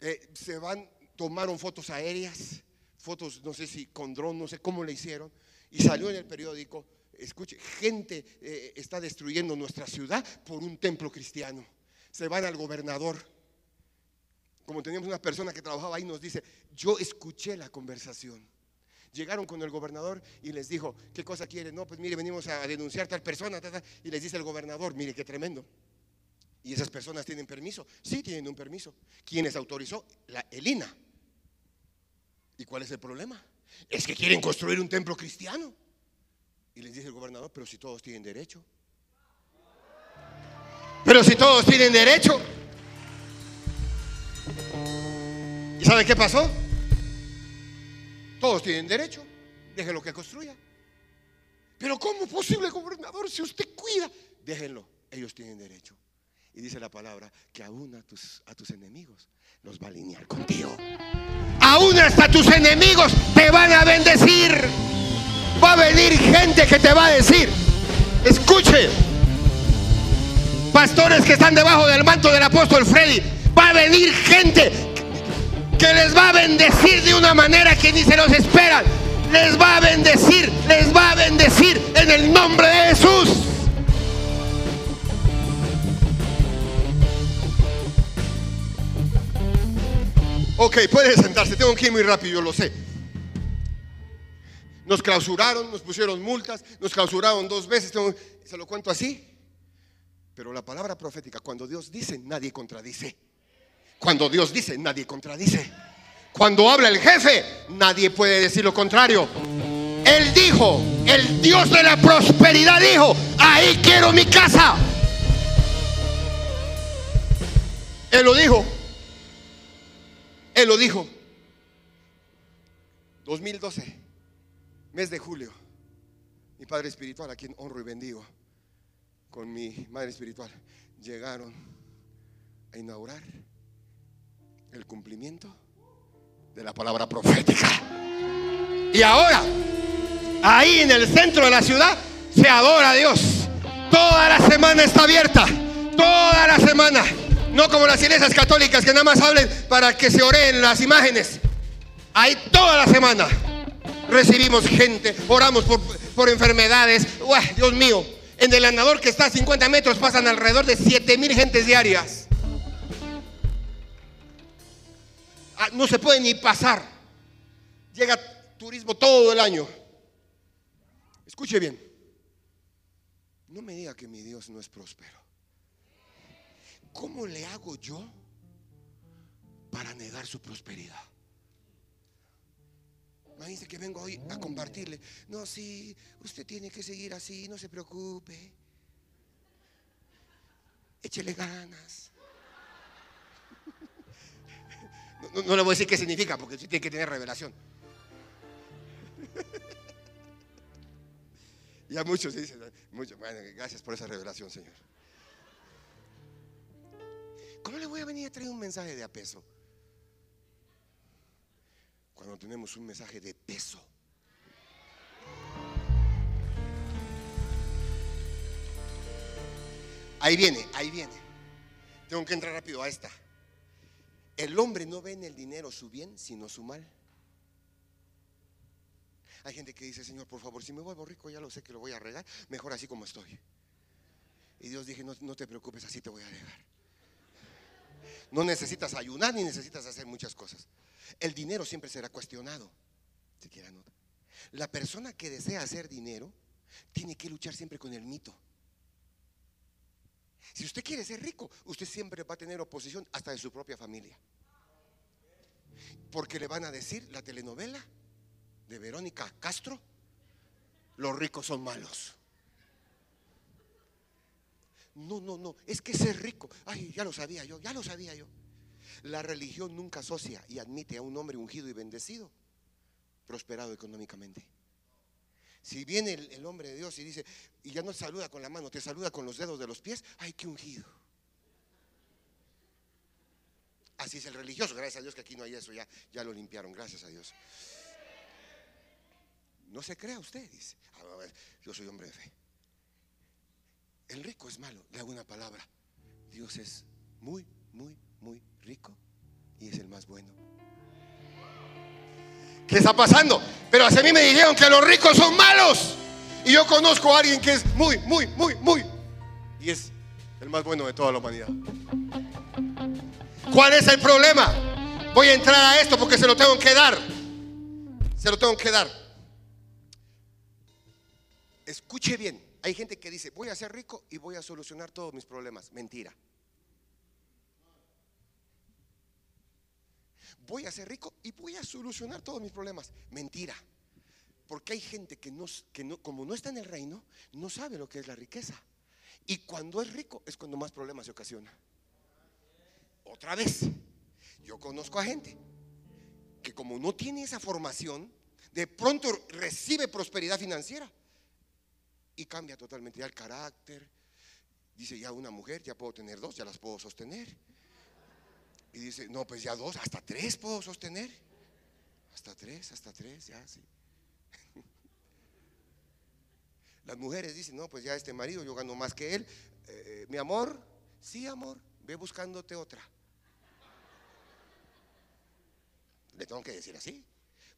[SPEAKER 1] Eh, se van, tomaron fotos aéreas, fotos, no sé si con dron, no sé cómo le hicieron, y salió en el periódico. Escuche, gente eh, está destruyendo nuestra ciudad por un templo cristiano. Se van al gobernador. Como teníamos una persona que trabajaba ahí, nos dice, yo escuché la conversación llegaron con el gobernador y les dijo, ¿qué cosa quieren? No, pues mire, venimos a denunciar tal persona. y les dice el gobernador, mire, qué tremendo. ¿Y esas personas tienen permiso? Sí, tienen un permiso. ¿Quiénes autorizó? La Elina. ¿Y cuál es el problema? Es que quieren construir un templo cristiano. Y les dice el gobernador, pero si todos tienen derecho. Pero si todos tienen derecho. ¿Y saben qué pasó? Todos tienen derecho. Déjenlo que construya. Pero ¿cómo es posible, gobernador, si usted cuida? Déjenlo. Ellos tienen derecho. Y dice la palabra que aún a tus, a tus enemigos los va a alinear contigo. Aún hasta tus enemigos te van a bendecir. Va a venir gente que te va a decir, escuche, pastores que están debajo del manto del apóstol Freddy, va a venir gente les va a bendecir de una manera que ni se los esperan. Les va a bendecir, les va a bendecir en el nombre de Jesús. Ok, puede sentarse, tengo que ir muy rápido, yo lo sé. Nos clausuraron, nos pusieron multas, nos clausuraron dos veces, se lo cuento así. Pero la palabra profética, cuando Dios dice, nadie contradice. Cuando Dios dice, nadie contradice. Cuando habla el jefe, nadie puede decir lo contrario. Él dijo, el Dios de la prosperidad dijo, ahí quiero mi casa. Él lo dijo. Él lo dijo. 2012, mes de julio. Mi padre espiritual, a quien honro y bendigo, con mi madre espiritual, llegaron a inaugurar el cumplimiento de la palabra profética. Y ahora, ahí en el centro de la ciudad, se adora a Dios. Toda la semana está abierta. Toda la semana. No como las iglesias católicas que nada más hablen para que se oreen las imágenes. Ahí toda la semana recibimos gente, oramos por, por enfermedades. Dios mío, en el andador que está a 50 metros pasan alrededor de 7 mil gentes diarias. No se puede ni pasar. Llega turismo todo el año. Escuche bien. No me diga que mi Dios no es próspero. ¿Cómo le hago yo para negar su prosperidad? Imagínese que vengo hoy a compartirle. No, sí, usted tiene que seguir así, no se preocupe. Échele ganas. No, le voy a decir qué significa, porque usted tiene que tener revelación. *laughs* ya muchos dicen, muchos, bueno, gracias por esa revelación, Señor. ¿Cómo le voy a venir a traer un mensaje de apeso? Cuando tenemos un mensaje de peso. Ahí viene, ahí viene. Tengo que entrar rápido a esta. El hombre no ve en el dinero su bien, sino su mal. Hay gente que dice, Señor, por favor, si me vuelvo rico, ya lo sé que lo voy a regar, mejor así como estoy. Y Dios dije, no, no te preocupes, así te voy a regar. No necesitas ayunar ni necesitas hacer muchas cosas. El dinero siempre será cuestionado. Nota. La persona que desea hacer dinero tiene que luchar siempre con el mito. Si usted quiere ser rico, usted siempre va a tener oposición hasta de su propia familia. Porque le van a decir la telenovela de Verónica Castro, los ricos son malos. No, no, no, es que ser rico. Ay, ya lo sabía yo, ya lo sabía yo. La religión nunca asocia y admite a un hombre ungido y bendecido, prosperado económicamente. Si viene el, hombre de Dios y dice, y ya no saluda con la mano, te saluda con los dedos de los pies, ay, qué ungido. Así es el religioso, gracias a Dios que aquí no hay eso, ya, ya lo limpiaron, gracias a Dios. No se crea usted, dice, ah, yo soy hombre de fe. El rico es malo, le hago una palabra. Dios es muy, muy, muy rico y es el más bueno. ¿Qué está pasando? Pero hace mí me dijeron que los ricos son malos. Y yo conozco a alguien que es muy, muy, muy, muy. Y es el más bueno de toda la humanidad. ¿Cuál es el problema? Voy a entrar a esto porque se lo tengo que dar. Se lo tengo que dar. Escuche bien. Hay gente que dice, voy a ser rico y voy a solucionar todos mis problemas. Mentira. Voy a ser rico y voy a solucionar todos mis problemas. Mentira. Porque hay gente que, no, que no, como no está en el reino, no sabe lo que es la riqueza. Y cuando es rico es cuando más problemas se ocasiona. Otra vez, yo conozco a gente que como no tiene esa formación, de pronto recibe prosperidad financiera y cambia totalmente el carácter. Dice, ya una mujer, ya puedo tener dos, ya las puedo sostener. Y dice, no, pues ya dos, hasta tres puedo sostener. Hasta tres, hasta tres, ya sí. *laughs* Las mujeres dicen, no, pues ya este marido, yo gano más que él. Eh, mi amor, sí, amor, ve buscándote otra. Le tengo que decir así,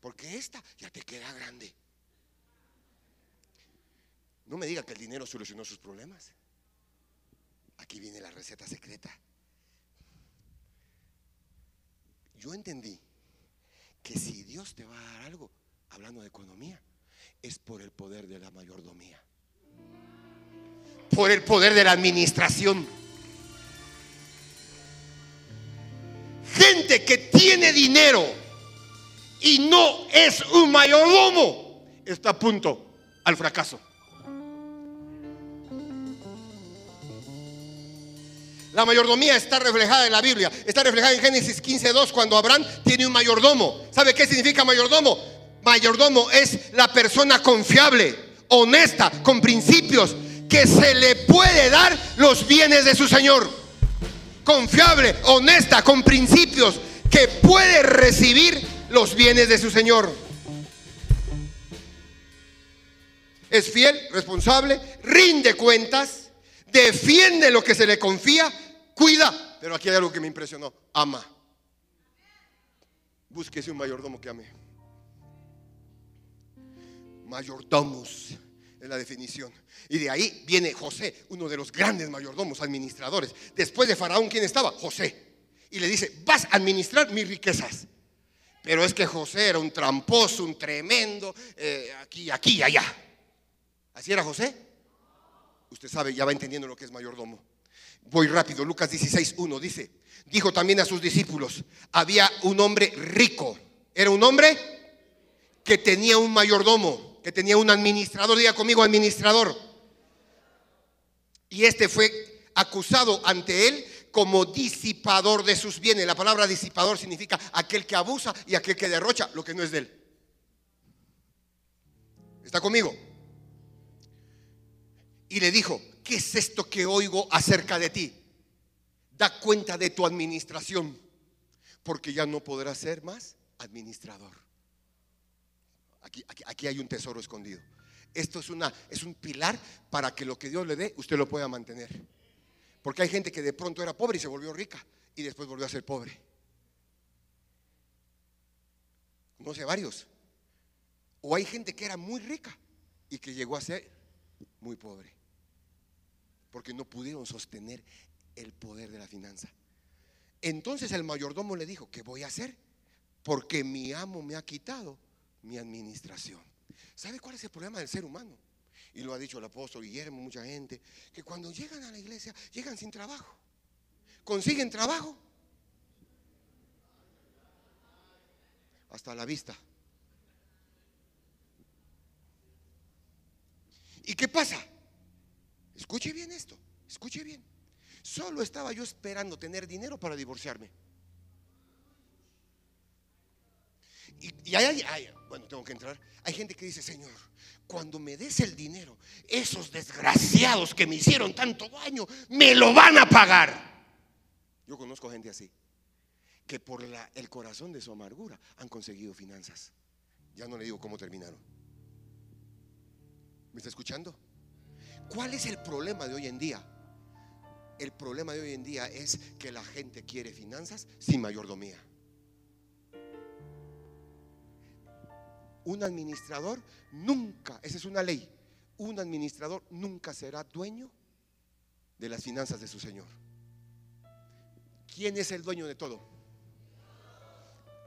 [SPEAKER 1] porque esta ya te queda grande. No me diga que el dinero solucionó sus problemas. Aquí viene la receta secreta. Yo entendí que si Dios te va a dar algo, hablando de economía, es por el poder de la mayordomía. Por el poder de la administración. Gente que tiene dinero y no es un mayordomo, está a punto al fracaso. La mayordomía está reflejada en la Biblia. Está reflejada en Génesis 15.2 cuando Abraham tiene un mayordomo. ¿Sabe qué significa mayordomo? Mayordomo es la persona confiable, honesta, con principios, que se le puede dar los bienes de su Señor. Confiable, honesta, con principios, que puede recibir los bienes de su Señor. Es fiel, responsable, rinde cuentas, defiende lo que se le confía cuida. Pero aquí hay algo que me impresionó. Ama. Búsquese un mayordomo que ame. Mayordomos es la definición. Y de ahí viene José, uno de los grandes mayordomos, administradores. Después de Faraón, ¿quién estaba? José. Y le dice, vas a administrar mis riquezas. Pero es que José era un tramposo, un tremendo, eh, aquí, aquí, allá. ¿Así era José? Usted sabe, ya va entendiendo lo que es mayordomo. Voy rápido, Lucas 16, 1 dice, dijo también a sus discípulos, había un hombre rico, era un hombre que tenía un mayordomo, que tenía un administrador, diga conmigo administrador. Y este fue acusado ante él como disipador de sus bienes. La palabra disipador significa aquel que abusa y aquel que derrocha lo que no es de él. ¿Está conmigo? Y le dijo, ¿qué es esto que oigo acerca de ti? Da cuenta de tu administración, porque ya no podrás ser más administrador. Aquí, hay un tesoro escondido. Esto es, es un pilar para que lo que Dios le dé, usted lo pueda mantener. Porque hay gente que de pronto era pobre y se volvió rica y después volvió a ser pobre. sé varios. O hay gente que era muy rica y que llegó a ser muy pobre porque no pudieron sostener el poder de la finanza. Entonces el mayordomo le dijo, ¿qué voy a hacer? Porque mi amo me ha quitado mi administración. ¿Sabe cuál es el problema del ser humano? Y lo ha dicho el apóstol Guillermo, mucha gente, que cuando llegan a la iglesia, llegan sin trabajo. Consiguen trabajo. Hasta la vista. ¿Y qué pasa? Escuche bien esto. Escuche bien. Solo estaba yo esperando tener dinero para divorciarme. Y, hay, hay, bueno, tengo que entrar. Hay gente que dice, Señor, cuando me des el dinero, esos desgraciados que me hicieron tanto daño, me lo van a pagar. Yo conozco gente así, que por el corazón de su amargura han conseguido finanzas. Ya no le digo cómo terminaron. ¿Me está escuchando? ¿Cuál es el problema de hoy en día? El problema de hoy en día es que la gente quiere finanzas sin mayordomía. Un administrador nunca, esa es una ley, un administrador nunca será dueño de las finanzas de su Señor. ¿Quién es el dueño de todo?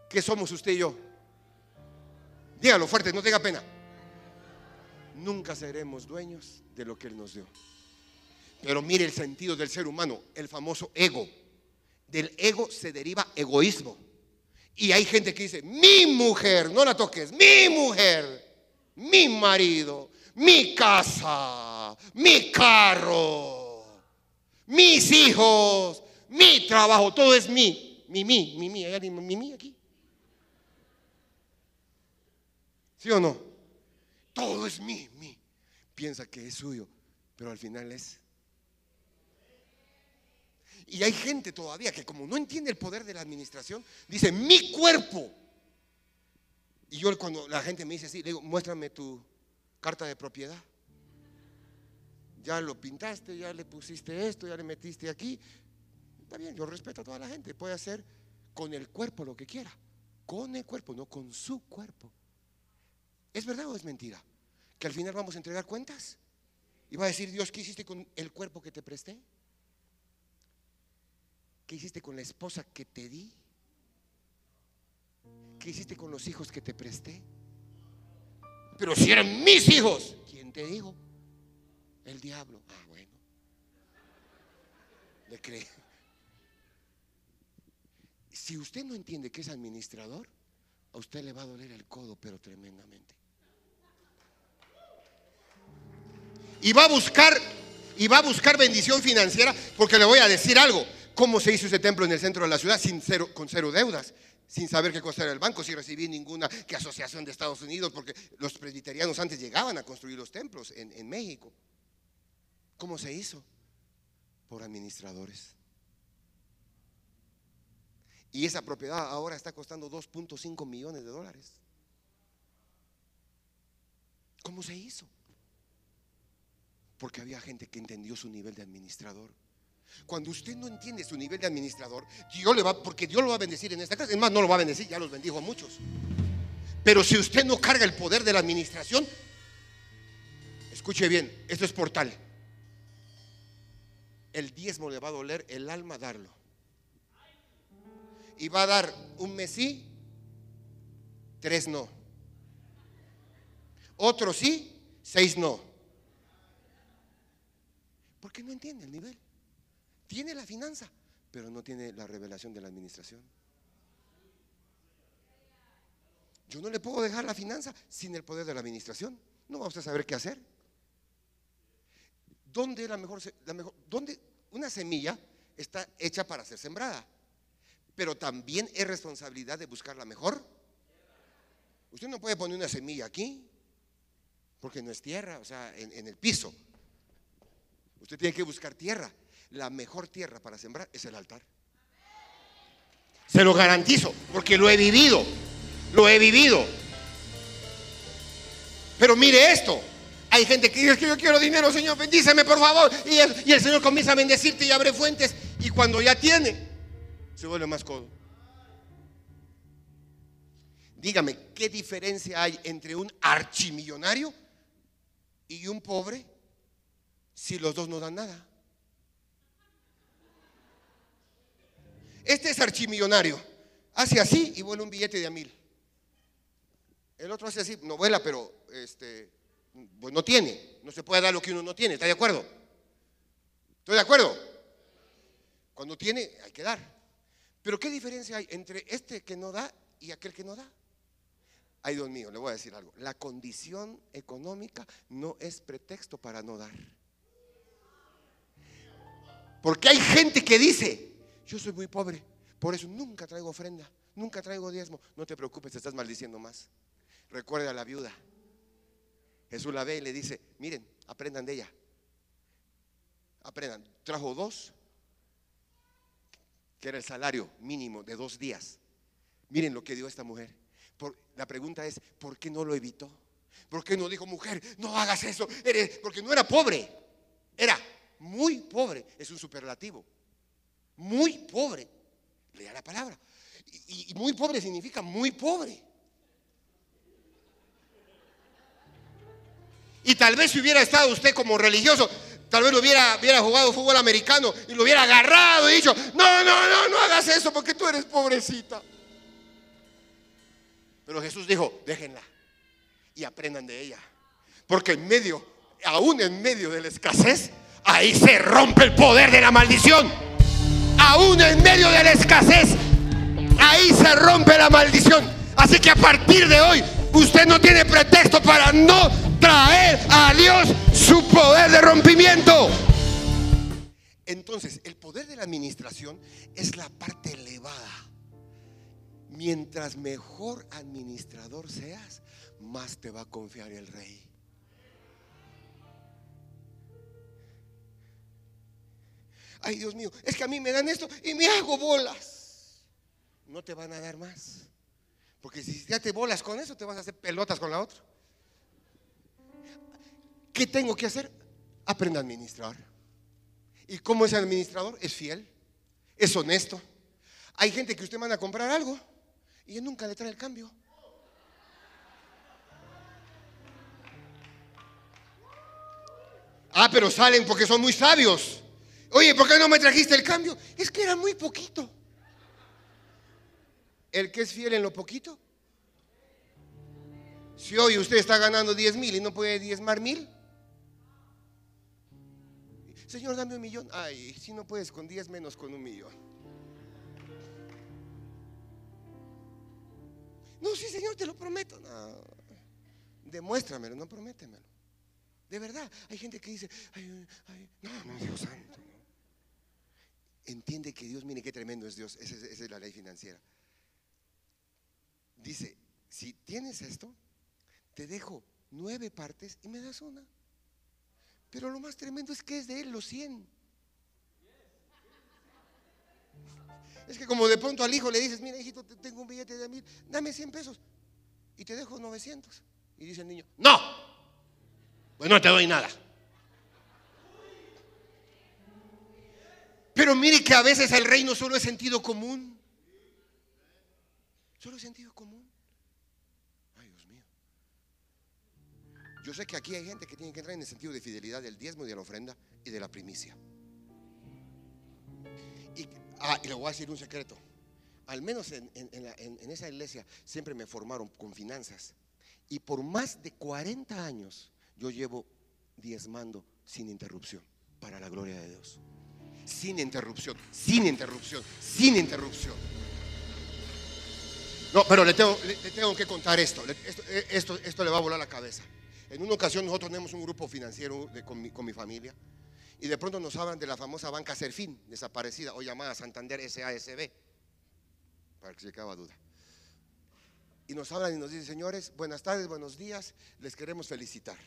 [SPEAKER 1] ¿Qué somos usted y yo? Dígalo fuerte, no tenga pena. Nunca seremos dueños de lo que Él nos dio. Pero mire el sentido del ser humano, el famoso ego. Del ego se deriva egoísmo. Y hay gente que dice, mi mujer, no la toques, mi mujer, mi marido, mi casa, mi carro, mis hijos, mi trabajo, todo es mi, mi, mi, mi, ¿hay mi, mi aquí? ¿Sí o no? Todo es mi, mi. Piensa que es suyo, pero al final es y hay gente todavía que como no entiende el poder de la administración, dice, mi cuerpo. Y yo cuando la gente me dice así, le digo, muéstrame tu carta de propiedad. Ya lo pintaste, ya le pusiste esto, ya le metiste aquí. Está bien, yo respeto a toda la gente. Puede hacer con el cuerpo lo que quiera. Con el cuerpo, no con su cuerpo. ¿Es verdad o es mentira? Que al final vamos a entregar cuentas. Y va a decir Dios, ¿qué hiciste con el cuerpo que te presté? ¿Qué hiciste con la esposa que te di? ¿Qué hiciste con los hijos que te presté? Pero si eran mis hijos, ¿quién te dijo? El diablo. Ah, bueno. Le cree. Si usted no entiende que es administrador, a usted le va a doler el codo, pero tremendamente. Y va a buscar y va a buscar bendición financiera porque le voy a decir algo. ¿Cómo se hizo ese templo en el centro de la ciudad sin cero, con cero deudas? Sin saber qué cosa era el banco, sin recibir ninguna que asociación de Estados Unidos, porque los presbiterianos antes llegaban a construir los templos en, en México. ¿Cómo se hizo? Por administradores. Y esa propiedad ahora está costando 2.5 millones de dólares. ¿Cómo se hizo? Porque había gente que entendió su nivel de administrador. Cuando usted no entiende su nivel de administrador, Dios le va, porque Dios lo va a bendecir en esta casa. Es más, no lo va a bendecir, ya los bendijo a muchos. Pero si usted no carga el poder de la administración, escuche bien, esto es portal. El diezmo le va a doler el alma darlo. Y va a dar un mes sí, tres no. Otro sí, seis no. Porque no entiende el nivel. Tiene la finanza, pero no tiene la revelación de la administración. Yo no le puedo dejar la finanza sin el poder de la administración. No va usted a saber qué hacer. ¿Dónde la mejor, la mejor? ¿Dónde una semilla está hecha para ser sembrada? Pero también es responsabilidad de buscar la mejor. Usted no puede poner una semilla aquí, porque no es tierra, o sea, en el piso. Usted tiene que buscar tierra la mejor tierra para sembrar es el altar. Se lo garantizo, porque lo he vivido, lo he vivido. Pero mire esto, hay gente que dice que yo quiero dinero, Señor, bendíceme por favor. Y el, y el Señor comienza a bendecirte y abre fuentes. Y cuando ya tiene, se vuelve más codo. Dígame, ¿qué diferencia hay entre un archimillonario y un pobre si los dos no dan nada? Este es archimillonario. Hace así y vuela un billete de a mil. El otro hace así, no vuela, pero este, pues no tiene. No se puede dar lo que uno no tiene. ¿Está de acuerdo? ¿Estoy de acuerdo? Cuando tiene, hay que dar. Pero ¿qué diferencia hay entre este que no da y aquel que no da? Ay, Dios mío, le voy a decir algo. La condición económica no es pretexto para no dar. Porque hay gente que dice, yo soy muy pobre, por eso nunca traigo ofrenda, nunca traigo diezmo. No te preocupes, te estás maldiciendo más. Recuerda a la viuda. Jesús la ve y le dice, miren, aprendan de ella. Aprendan. Trajo dos, que era el salario mínimo de dos días. Miren lo que dio esta mujer. la pregunta es, ¿por qué no lo evitó? ¿Por qué no dijo, mujer, no hagas eso? Porque no era pobre, era muy pobre. Es un superlativo. Muy pobre. Lea la palabra. Y muy pobre significa muy pobre. Y tal vez si hubiera estado usted como religioso, tal vez lo hubiera, hubiera jugado fútbol americano y lo hubiera agarrado y dicho, no, no, no, no hagas eso porque tú eres pobrecita. Pero Jesús dijo, déjenla y aprendan de ella. Porque en medio, aún en medio de la escasez, ahí se rompe el poder de la maldición. Aún en medio de la escasez, ahí se rompe la maldición. Así que a partir de hoy, usted no tiene pretexto para no traer a Dios su poder de rompimiento. Entonces, el poder de la administración es la parte elevada. Mientras mejor administrador seas, más te va a confiar el rey. Ay, Dios mío, es que a mí me dan esto y me hago bolas. No te van a dar más. Porque si ya te bolas con eso, te vas a hacer pelotas con la otra. ¿Qué tengo que hacer? Aprenda a administrar. ¿Y cómo es el administrador? Es fiel, es honesto. Hay gente que usted manda a comprar algo y él nunca le trae el cambio. Ah, pero salen porque son muy sabios. Oye, ¿por qué no me trajiste el cambio? Es que era muy poquito. El que es fiel en lo poquito. Si hoy usted está ganando 10 mil y no puede diezmar mil. Señor, dame un millón. Ay, si no puedes con 10 menos con un millón. No, sí, Señor, te lo prometo. No, demuéstramelo, no prométemelo. De verdad, hay gente que dice, no, no, Dios santo. Entiende que Dios, mire qué tremendo es Dios. esa es la ley financiera dice, si tienes esto, te dejo nueve partes y me das una. Pero lo más tremendo es que es de él los cien. Es que como de pronto al hijo le dices, mira hijito, tengo un billete de mil, dame cien pesos y te dejo 900. Y dice el niño, no, pues no te doy nada. Pero mire que a veces el reino solo es sentido común. Solo sentido común. Ay, Dios mío. Yo sé que aquí hay gente que tiene que entrar en el sentido de fidelidad del diezmo y de la ofrenda y de la primicia. Y, ah, le voy a decir un secreto. Al menos en, esa iglesia siempre me formaron con finanzas. Y por más de 40 años yo llevo diezmando sin interrupción para la gloria de Dios. Sin interrupción, sin interrupción, sin interrupción. No, pero le tengo, que contar esto. Eh, esto, esto. le va a volar la cabeza. En una ocasión nosotros tenemos un grupo financiero con, mi, familia y de pronto nos hablan de la famosa banca Serfín, desaparecida, o llamada Santander SASB, para que se acabe duda. Y nos hablan y nos dicen, señores, buenas tardes, buenos días, les queremos felicitar.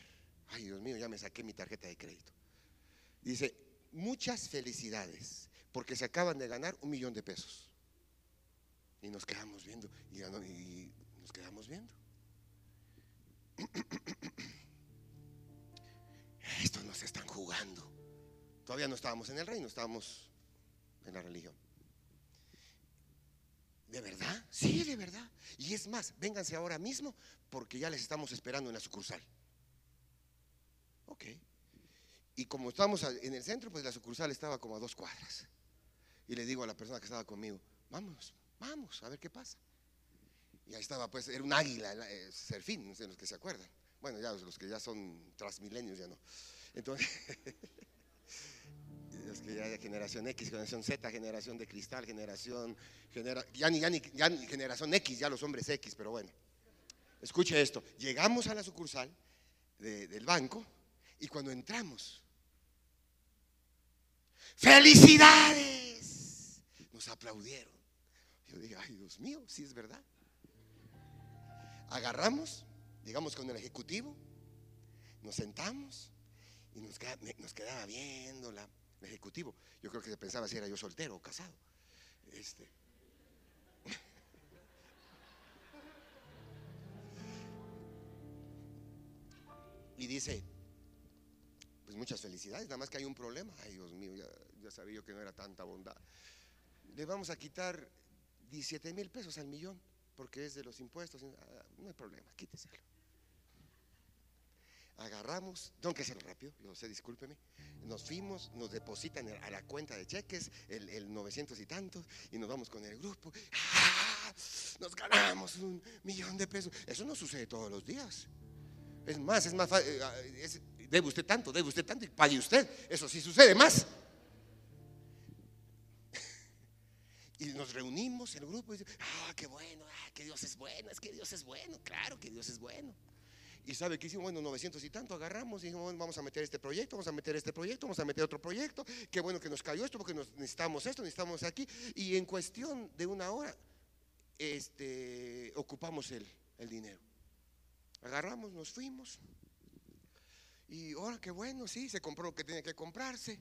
[SPEAKER 1] Ay, Dios mío, ya me saqué mi tarjeta de crédito. Dice, muchas felicidades, porque se acaban de ganar un millón de pesos. Y nos quedamos viendo. Y, nos quedamos viendo. Esto nos están jugando. Todavía no estábamos en el reino, estábamos en la religión. ¿De verdad? Sí, de verdad. Y es más, vénganse ahora mismo porque ya les estamos esperando en la sucursal. Ok. Y como estábamos en el centro, pues la sucursal estaba como a dos cuadras. Y le digo a la persona que estaba conmigo, vamos, Vamos a ver qué pasa. Y ahí estaba, pues, era un águila, eh, serfín, no sé los que se acuerdan. Bueno, ya los que ya son transmilenios ya no. Entonces, *laughs* los que ya de generación X, generación Z, generación de cristal, generación, ya, ni, ya, ni, ya generación X, ya los hombres X, pero bueno. Escuche esto, llegamos a la sucursal del banco y cuando entramos, ¡Felicidades! Nos aplaudieron. Yo dije, ay Dios mío, sí es verdad. Agarramos, llegamos con el ejecutivo, nos sentamos y nos, quedaba, viendo la, el ejecutivo. Yo creo que se pensaba si era yo soltero o casado. Este. *laughs* y dice, pues muchas felicidades, nada más que hay un problema. Ay, Dios mío, ya sabía yo que no era tanta bondad. Le vamos a quitar 17 mil pesos al millón porque es de los impuestos. Ah, no hay problema, quíteselo. Agarramos, tengo que hacerlo rápido, yo sé, discúlpeme. Nos fuimos, nos depositan a la cuenta de cheques el, 900 y tantos y nos vamos con el grupo. ¡Ah! Nos ganamos un millón de pesos. Eso no sucede todos los días. Es más, es más fácil. Eh, ah, debe usted tanto, debe usted tanto y pague usted. Eso sí sucede más. Y nos reunimos el grupo y dice, ah, qué bueno, ah, que Dios es bueno, es que Dios es bueno, claro que Dios es bueno. Y sabe que hicimos, bueno, 900 y tanto, agarramos y dijimos, vamos a meter este proyecto, vamos a meter este proyecto, vamos a meter otro proyecto, qué bueno que nos cayó esto porque necesitamos esto, necesitamos aquí. Y en cuestión de una hora, este, ocupamos el, el dinero. Agarramos, nos fuimos. Y ahora qué bueno, sí, se compró lo que tenía que comprarse.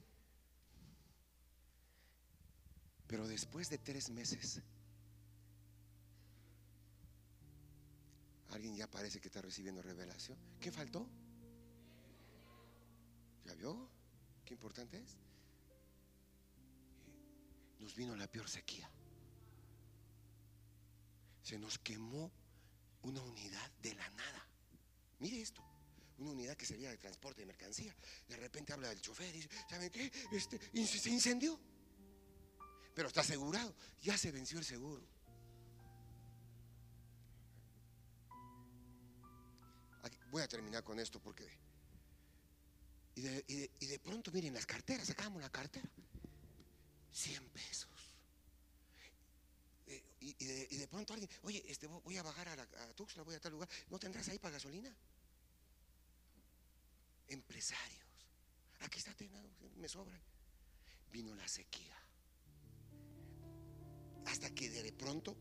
[SPEAKER 1] Pero después de tres meses, alguien ya parece que está recibiendo revelación. ¿Qué faltó? ¿Ya vio? ¿Qué importante es? Nos vino la peor sequía. Se nos quemó una unidad de la nada. Mire esto una unidad que servía de transporte de mercancía. De repente habla del chofer y dice, ¿saben qué? Este, se incendió pero está asegurado. Ya se venció el seguro. voy a terminar con esto porque... Y de, pronto, miren, las carteras, sacamos la cartera. 100 pesos. Eh, y, de, pronto alguien, oye, este, voy a bajar a, a Tuxtla, voy a tal lugar. ¿No tendrás ahí para gasolina? Empresarios. Aquí está, me sobra. Vino la sequía. Hasta que de pronto,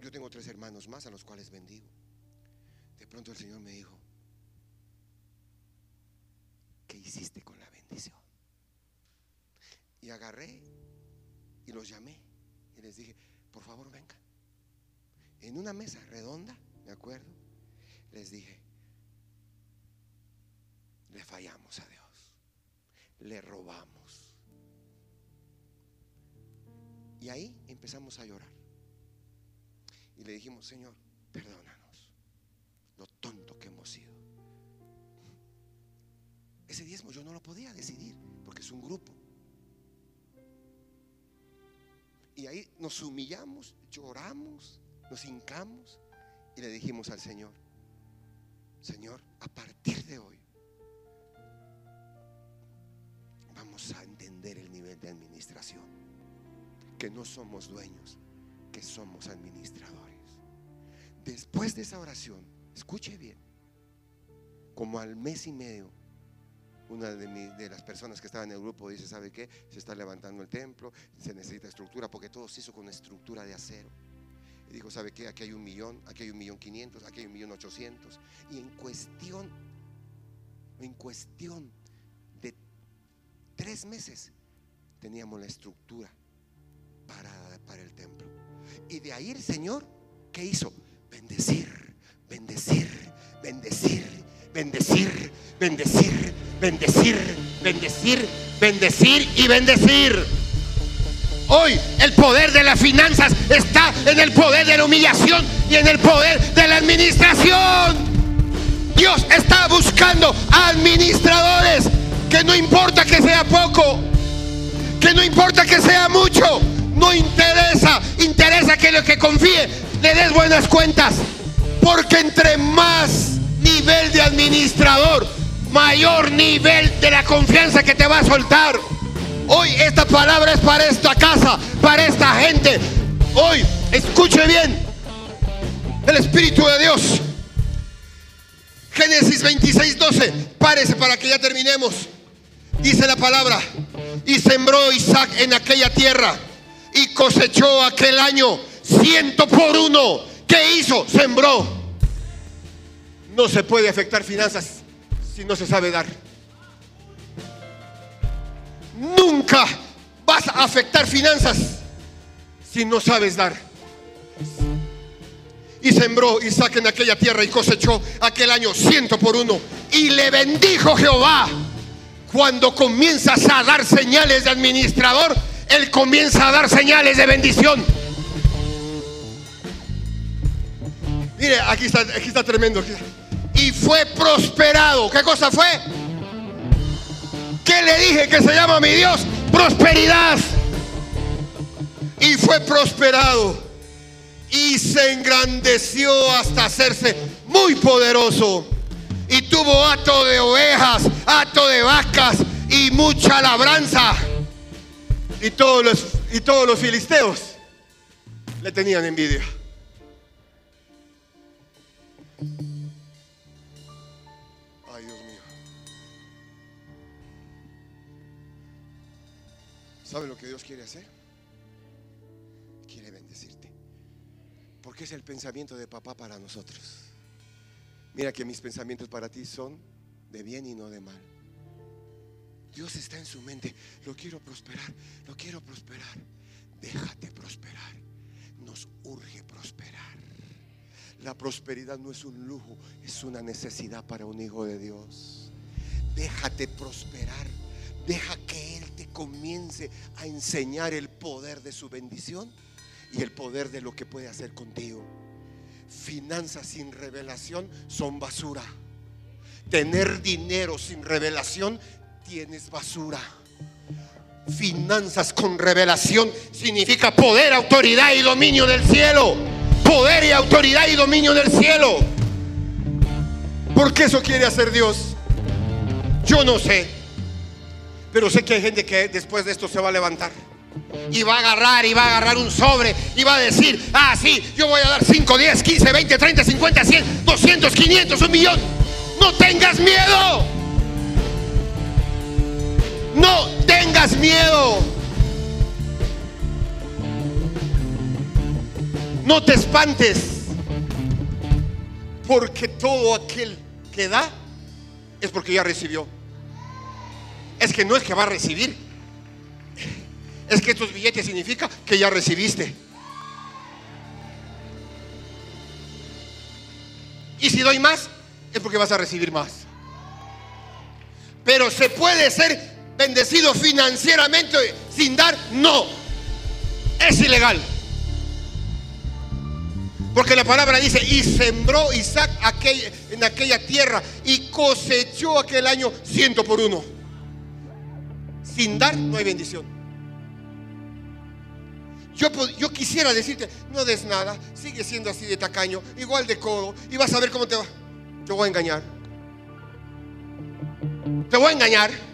[SPEAKER 1] yo tengo tres hermanos más a los cuales bendigo. De pronto el Señor me dijo, ¿qué hiciste con la bendición? Y agarré y los llamé y les dije, por favor vengan. En una mesa redonda, ¿me acuerdo? Les dije, le fallamos a Dios, le robamos y ahí empezamos a llorar. Y le dijimos, Señor, perdónanos lo tonto que hemos sido. Ese diezmo yo no lo podía decidir porque es un grupo. Y ahí nos humillamos, lloramos, nos hincamos y le dijimos al Señor, Señor, a partir de hoy vamos a entender el nivel de administración que no somos dueños, que somos administradores. Después de esa oración, escuche bien, como al mes y medio, una de, las personas que estaba en el grupo dice, ¿sabe qué? Se está levantando el templo, se necesita estructura, porque todo se hizo con estructura de acero. Y dijo, ¿sabe qué? Aquí hay un millón, aquí hay un millón quinientos, aquí hay un millón ochocientos. Y en cuestión, en cuestión de tres meses, teníamos la estructura para, el templo. Y de ahí el Señor, ¿qué hizo? Bendecir, bendecir, bendecir, bendecir, bendecir, bendecir, bendecir, bendecir y bendecir. Hoy el poder de las finanzas está en el poder de la humillación y en el poder de la administración. Dios está buscando administradores que no importa que sea poco, que no importa que sea mucho, no interesa, interesa que lo que confíe le des buenas cuentas. Porque entre más nivel de administrador, mayor nivel de la confianza que te va a soltar. Hoy esta palabra es para esta casa, para esta gente. Hoy, escuche bien, el Espíritu de Dios. Génesis 26, 12. Párese para que ya terminemos. Dice la palabra. Y sembró Isaac en aquella tierra y cosechó aquel año ciento por uno. ¿Qué hizo? Sembró. No se puede afectar finanzas si no se sabe dar. Nunca vas a afectar finanzas si no sabes dar. Y sembró Isaac en aquella tierra y cosechó aquel año ciento por uno. Y le bendijo Jehová. Cuando comienzas a dar señales de administrador, Él comienza a dar señales de bendición. Mire, aquí está, aquí está tremendo. Y fue prosperado. ¿Qué cosa fue? ¿Qué le dije que se llama mi Dios? Prosperidad. Y fue prosperado. Y se engrandeció hasta hacerse muy poderoso. Y tuvo hato de ovejas, hato de vacas y mucha labranza. Y todos los, y todos los filisteos le tenían envidia. Ay, Dios mío. ¿Sabe lo que Dios quiere hacer? Quiere bendecirte. Porque es el pensamiento de papá para nosotros. Mira que mis pensamientos para ti son de bien y no de mal. Dios está en su mente. Lo quiero prosperar, lo quiero prosperar. Déjate prosperar. Nos urge prosperar. La prosperidad no es un lujo, es una necesidad para un hijo de Dios. Déjate prosperar. Deja que Él te comience a enseñar el poder de su bendición y el poder de lo que puede hacer contigo. Finanzas sin revelación son basura. Tener dinero sin revelación tienes basura. Finanzas con revelación significa poder, autoridad y dominio del cielo. Poder y autoridad y dominio del cielo. Porque eso quiere hacer Dios. Yo no sé. Pero sé que hay gente que después de esto se va a levantar. Y va a agarrar y va a agarrar un sobre y va a decir, ah, sí, yo voy a dar 5, 10, 15, 20, 30, 50, 100, 200, 500, un millón. No tengas miedo. No tengas miedo. No te espantes. Porque todo aquel que da es porque ya recibió. Es que no es que va a recibir. Es que estos billetes significa que ya recibiste. Y si doy más, es porque vas a recibir más. Pero se puede ser bendecido financieramente sin dar, no. Es ilegal. Porque la palabra dice, y sembró Isaac en aquella tierra y cosechó aquel año ciento por uno. Sin dar no hay bendición. Yo, yo, quisiera decirte, no des nada, sigue siendo así de tacaño, igual de codo, y vas a ver cómo te va. Te voy a engañar. Te voy a engañar.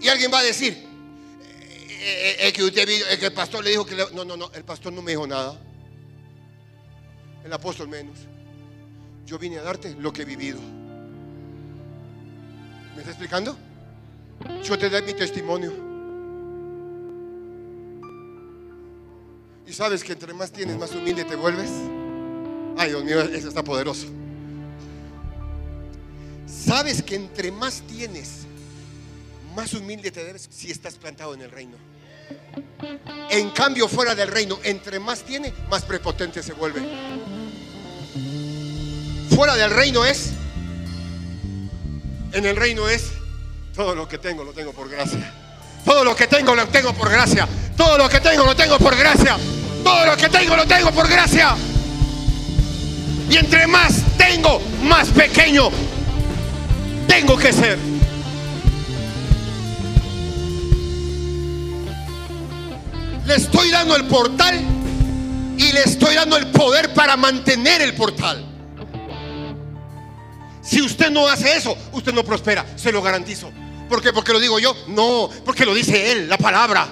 [SPEAKER 1] Y alguien va a decir, eh, eh, que usted que el pastor le dijo que no, no, no, el pastor no me dijo nada. El apóstol menos. Yo vine a darte lo que he vivido. ¿Me está explicando? Yo te doy mi testimonio. Y sabes que entre más tienes, más humilde te vuelves. Ay, Dios mío, eso está poderoso. Sabes que entre más tienes, más humilde te debes si estás plantado en el reino. En cambio, fuera del reino, entre más tiene, más prepotente se vuelve. Fuera del reino es, en el reino es, todo lo que tengo lo tengo por gracia. Todo lo que tengo lo tengo por gracia. Todo lo que tengo lo tengo por gracia. Todo lo que tengo lo tengo por gracia. Y entre más tengo, más pequeño tengo que ser. Le estoy dando el portal y le estoy dando el poder para mantener el portal. Si usted no hace eso, usted no prospera, se lo garantizo. ¿Por qué? Porque lo digo yo. No, porque lo dice Él, la palabra.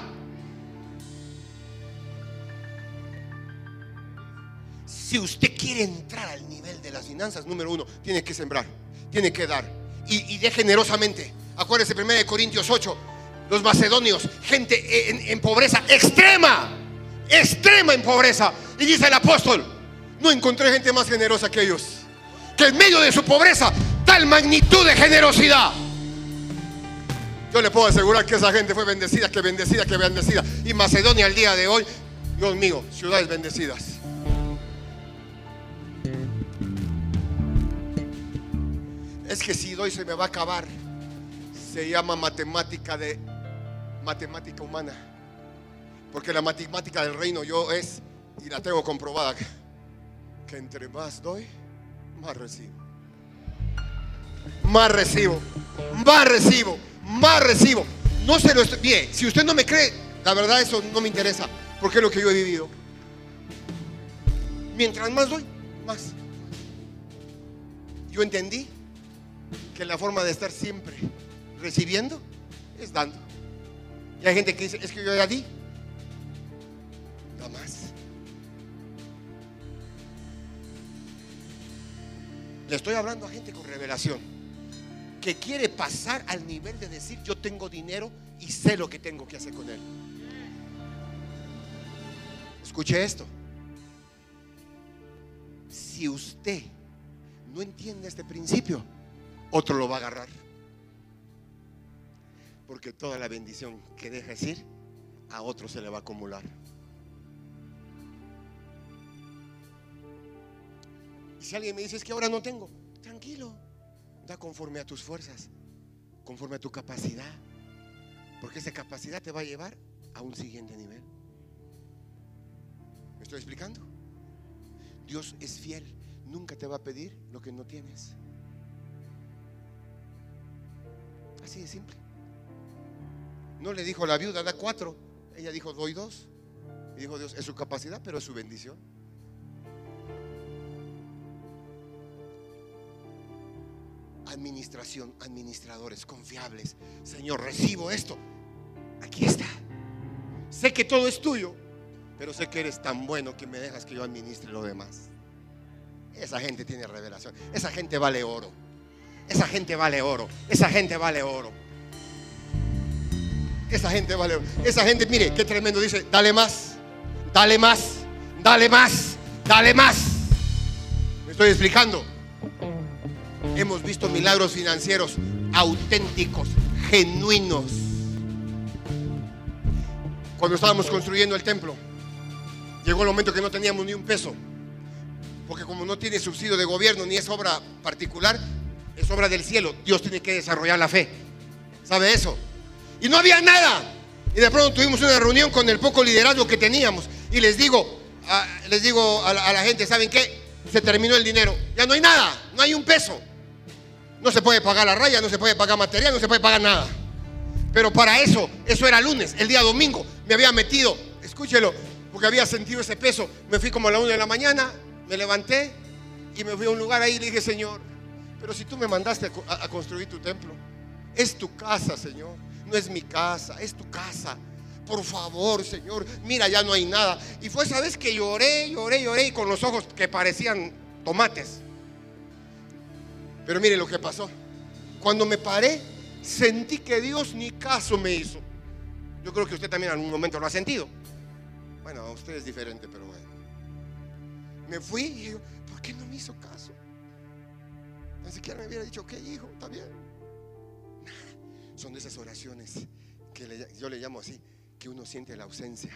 [SPEAKER 1] Si usted quiere entrar al nivel de las finanzas, número uno, tiene que sembrar, tiene que dar y, y dé generosamente. Acuérdense 1 Corintios 8, los macedonios, gente en, pobreza extrema, extrema en pobreza. Y dice el apóstol, no encontré gente más generosa que ellos, que en medio de su pobreza, tal magnitud de generosidad. Yo le puedo asegurar que esa gente fue bendecida, que bendecida, que bendecida. Y Macedonia al día de hoy, Dios mío, ciudades bendecidas. Es que si doy se me va a acabar. Se llama matemática de matemática humana. Porque la matemática del reino yo es, y la tengo comprobada, que entre más doy, más recibo. Más recibo. Más recibo. Más recibo. No se lo estoy. Bien, si usted no me cree, la verdad eso no me interesa. Porque es lo que yo he vivido. Mientras más doy, más. Yo entendí que la forma de estar siempre recibiendo es dando. Y hay gente que dice, es que yo ya di. Da más. Le estoy hablando a gente con revelación que quiere pasar al nivel de decir yo tengo dinero y sé lo que tengo que hacer con él. Escuche esto. Si usted no entiende este principio, otro lo va a agarrar. Porque toda la bendición que deja decir, a otro se le va a acumular. Y si alguien me dice es que ahora no tengo, tranquilo, da conforme a tus fuerzas, conforme a tu capacidad. Porque esa capacidad te va a llevar a un siguiente nivel. ¿Me estoy explicando? Dios es fiel, nunca te va a pedir lo que no tienes. Así de simple. No le dijo la viuda, da cuatro. Ella dijo, doy dos. Y dijo Dios, es su capacidad, pero es su bendición. Administración, administradores confiables. Señor, recibo esto. Aquí está. Sé que todo es tuyo, pero sé que eres tan bueno que me dejas que yo administre lo demás. Esa gente tiene revelación. Esa gente vale oro. Esa gente vale oro. Esa gente vale oro. Esa gente vale. Esa gente, mire, qué tremendo. Dice, dale más, dale más, dale más, dale más. Me estoy explicando. Hemos visto milagros financieros auténticos, genuinos. Cuando estábamos construyendo el templo, llegó el momento que no teníamos ni un peso. Porque como no tiene subsidio de gobierno ni es obra particular, es obra del cielo. Dios tiene que desarrollar la fe. ¿Sabe eso? Y no había nada. Y de pronto tuvimos una reunión con el poco liderazgo que teníamos. Y les digo, a, les digo a la, gente, ¿saben qué? Se terminó el dinero. Ya no hay nada, no hay un peso. No se puede pagar la raya, no se puede pagar material, no se puede pagar nada. Pero para eso, eso era lunes. El día domingo me había metido, escúchelo, porque había sentido ese peso. Me fui como a la una de la mañana, me levanté y me fui a un lugar ahí y le dije, Señor, pero si tú me mandaste a construir tu templo, es tu casa, Señor. No es mi casa, es tu casa. Por favor, Señor, mira, ya no hay nada. Y fue esa vez que lloré, lloré, lloré y con los ojos que parecían tomates. Pero mire lo que pasó. Cuando me paré, sentí que Dios ni caso me hizo. Yo creo que usted también en algún momento lo ha sentido. Bueno, usted es diferente, pero bueno. Me fui y digo, ¿por qué no me hizo caso? Ni siquiera me hubiera dicho, ok, hijo, está bien. Son esas oraciones que yo le llamo así, que uno siente la ausencia.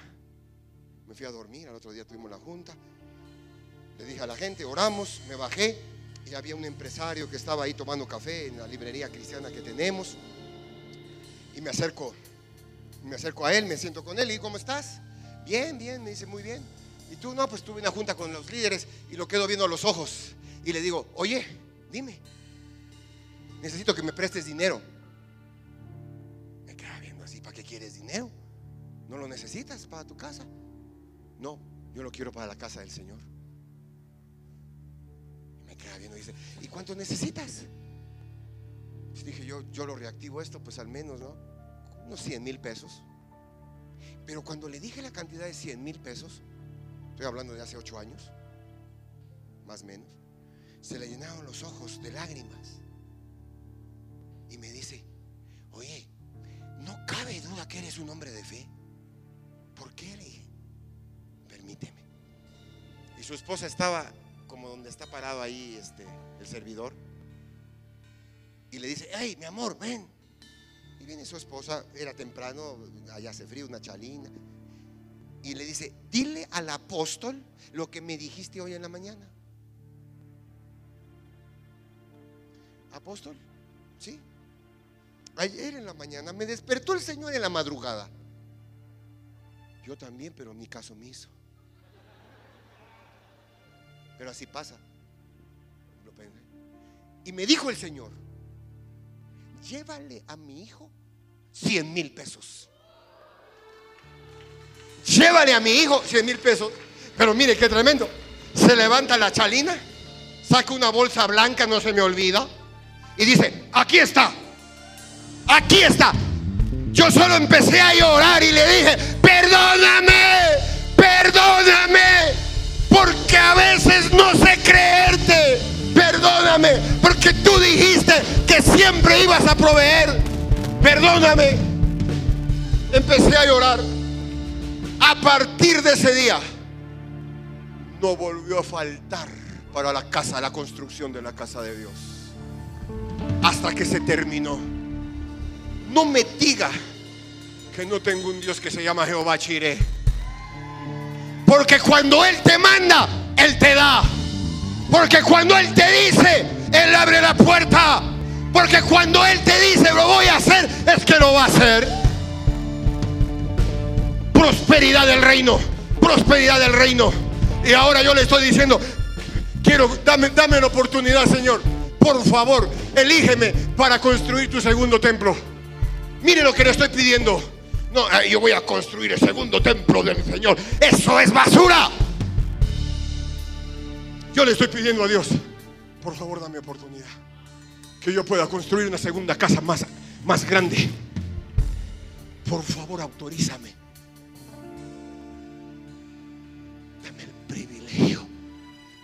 [SPEAKER 1] Me fui a dormir, al otro día tuvimos la junta. Le dije a la gente, oramos, me bajé y había un empresario que estaba ahí tomando café en la librería cristiana que tenemos. Y me acerco, me acerco a él, me siento con él y ¿cómo estás? Bien, bien, me dice, muy bien. Y tú, no, pues tuve una junta con los líderes y lo quedo viendo a los ojos. Y le digo, oye, dime, necesito que me prestes dinero. ¿No lo necesitas para tu casa? No, yo lo quiero para la casa del Señor. Y me queda viendo y dice, ¿y cuánto necesitas? Pues dije, yo, yo lo reactivo esto, pues al menos, ¿no? Unos 100 mil pesos. Pero cuando le dije la cantidad de 100 mil pesos, estoy hablando de hace 8 años, más o menos, se le llenaron los ojos de lágrimas. Y me dice, oye, no cabe duda que eres un hombre de fe. ¿Por qué? Le dije, permíteme. Y su esposa estaba como donde está parado ahí este, el servidor. Y le dice, hey, mi amor, ven. Y viene su esposa, era temprano, allá hace frío, una chalina. Y le dice, dile al apóstol lo que me dijiste hoy en la mañana. Apóstol, ¿sí? Ayer en la mañana me despertó el Señor en la madrugada. Yo también, pero mi caso me hizo. Pero así pasa. Y me dijo el Señor, llévale a mi hijo 100 mil pesos. Llévale a mi hijo 100 mil pesos. Pero mire qué tremendo. Se levanta la chalina, saca una bolsa blanca, no se me olvida, y dice, aquí está, aquí está. Yo solo empecé a llorar y le dije, perdóname, perdóname, porque a veces no sé creerte. Perdóname, porque tú dijiste que siempre ibas a proveer. Perdóname. Empecé a llorar. A partir de ese día, no volvió a faltar para la casa, la construcción de la casa de Dios. Hasta que se terminó. No me diga que no tengo un Dios que se llama Jehová Chiré. Porque cuando Él te manda, Él te da. Porque cuando Él te dice, Él abre la puerta. Porque cuando Él te dice, lo voy a hacer, es que lo va a hacer. Prosperidad del reino. Prosperidad del reino. Y ahora yo le estoy diciendo, quiero, dame, dame la oportunidad, Señor. Por favor, elígeme para construir tu segundo templo. Mire lo que le estoy pidiendo. No, yo voy a construir el segundo templo del Señor. Eso es basura. Yo le estoy pidiendo a Dios, por favor dame oportunidad. Que yo pueda construir una segunda casa más, más grande. Por favor, autorízame. Dame el privilegio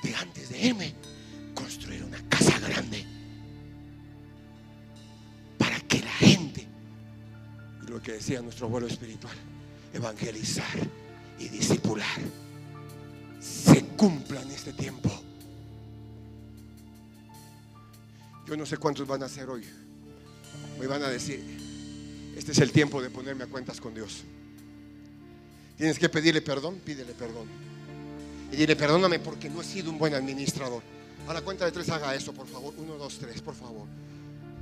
[SPEAKER 1] de antes de irme construir una casa grande. Que decía nuestro abuelo espiritual, evangelizar y discipular se cumpla en este tiempo. Yo no sé cuántos van a hacer hoy. Me van a decir, este es el tiempo de ponerme a cuentas con Dios. Tienes que pedirle perdón, pídele perdón. Y dile, perdóname porque no he sido un buen administrador. A la cuenta de tres haga eso, por favor. Uno, dos, tres, por favor.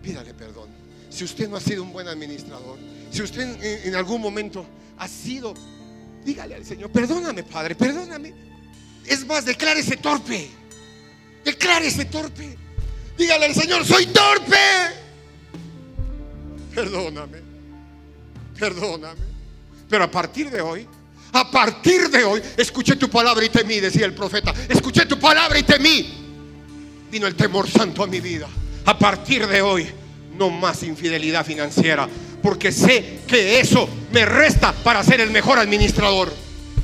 [SPEAKER 1] Pídale perdón. Si usted no ha sido un buen administrador, si usted en, algún momento ha sido, dígale al Señor, perdóname, Padre, perdóname. Es más, declárese torpe. Declárese torpe. Dígale al Señor, soy torpe. Perdóname. Perdóname. Pero a partir de hoy, a partir de hoy, escuché tu palabra y temí, decía el profeta. Escuché tu palabra y temí. Vino el temor santo a mi vida. A partir de hoy, no más infidelidad financiera. Porque sé que eso me resta para ser el mejor administrador.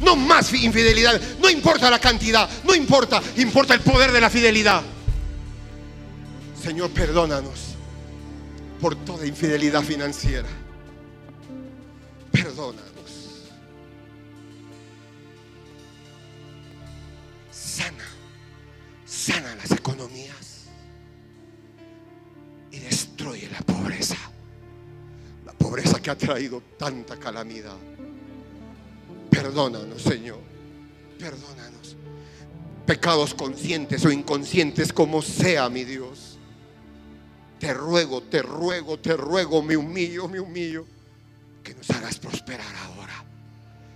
[SPEAKER 1] No más infidelidad. No importa la cantidad. No importa. Importa el poder de la fidelidad. Señor, perdónanos por toda infidelidad financiera. Perdónanos. Sana. Sana las economías. Destruye la pobreza. La pobreza que ha traído tanta calamidad. Perdónanos, Señor. Perdónanos. Pecados conscientes o inconscientes, como sea, mi Dios. Te ruego, te ruego, te ruego, me humillo, me humillo. Que nos hagas prosperar ahora.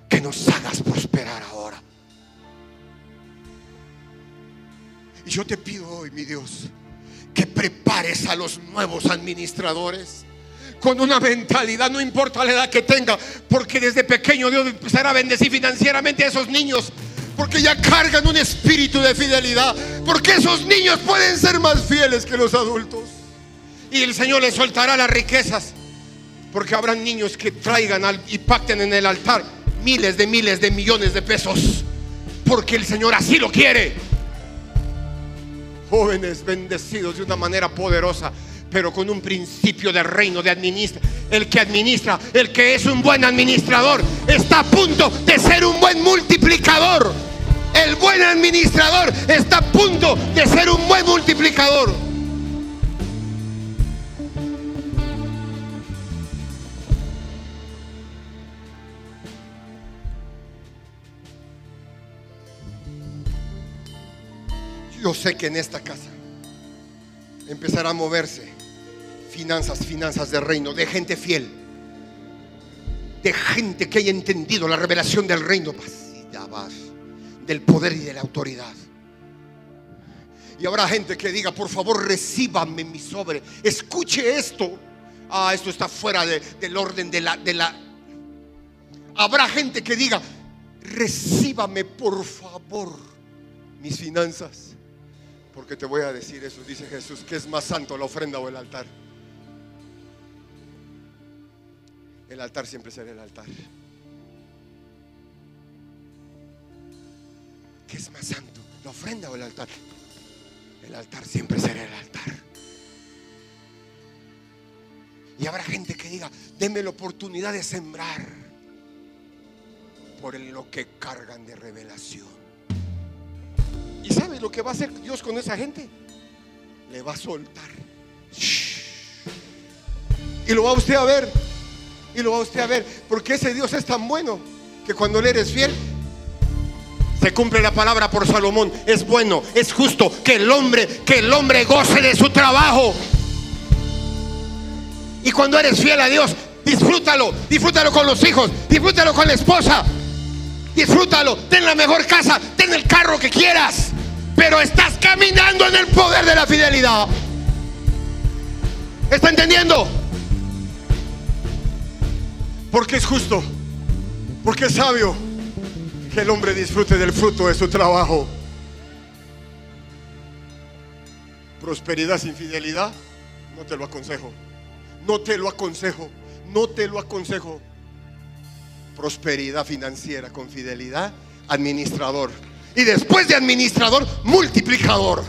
[SPEAKER 1] Que nos hagas prosperar ahora. Y yo te pido hoy, mi Dios, que prepares a los nuevos administradores con una mentalidad, no importa la edad que tenga, porque desde pequeño Dios empezará a bendecir financieramente a esos niños, porque ya cargan un espíritu de fidelidad, porque esos niños pueden ser más fieles que los adultos. Y el Señor les soltará las riquezas, porque habrán niños que traigan y pacten en el altar miles de miles de millones de pesos, porque el Señor así lo quiere. Jóvenes bendecidos de una manera poderosa, pero con un principio de reino, de administración. El que administra, el que es un buen administrador, está a punto de ser un buen multiplicador. El buen administrador está a punto de ser un buen multiplicador. Sé que en esta casa empezará a moverse finanzas, finanzas de reino, de gente fiel, de gente que haya entendido la revelación del reino, del poder y de la autoridad. Y habrá gente que diga, por favor, recíbame mi sobre, escuche esto. Ah, esto está fuera del orden de la, de la... Habrá gente que diga, recíbame por favor mis finanzas. Porque te voy a decir eso, dice Jesús, que es más santo la ofrenda o el altar. El altar siempre será el altar. ¿Qué es más santo? ¿La ofrenda o el altar? El altar siempre será el altar. Y habrá gente que diga, denme la oportunidad de sembrar por lo que cargan de revelación. ¿Y sabe lo que va a hacer Dios con esa gente? Le va a soltar. Y lo va usted a ver. Y lo va usted a ver. Porque ese Dios es tan bueno que cuando le eres fiel, se cumple la palabra por Salomón. Es bueno, es justo que el hombre, que el hombre goce de su trabajo. Y cuando eres fiel a Dios, disfrútalo, disfrútalo con los hijos, disfrútalo con la esposa, disfrútalo, ten la mejor casa, ten el carro que quieras pero estás caminando en el poder de la fidelidad. ¿Está entendiendo? Porque es justo, porque es sabio que el hombre disfrute del fruto de su trabajo. Prosperidad sin fidelidad, no te lo aconsejo. No te lo aconsejo. No te lo aconsejo. Prosperidad financiera con fidelidad, administrador y después de administrador, multiplicador.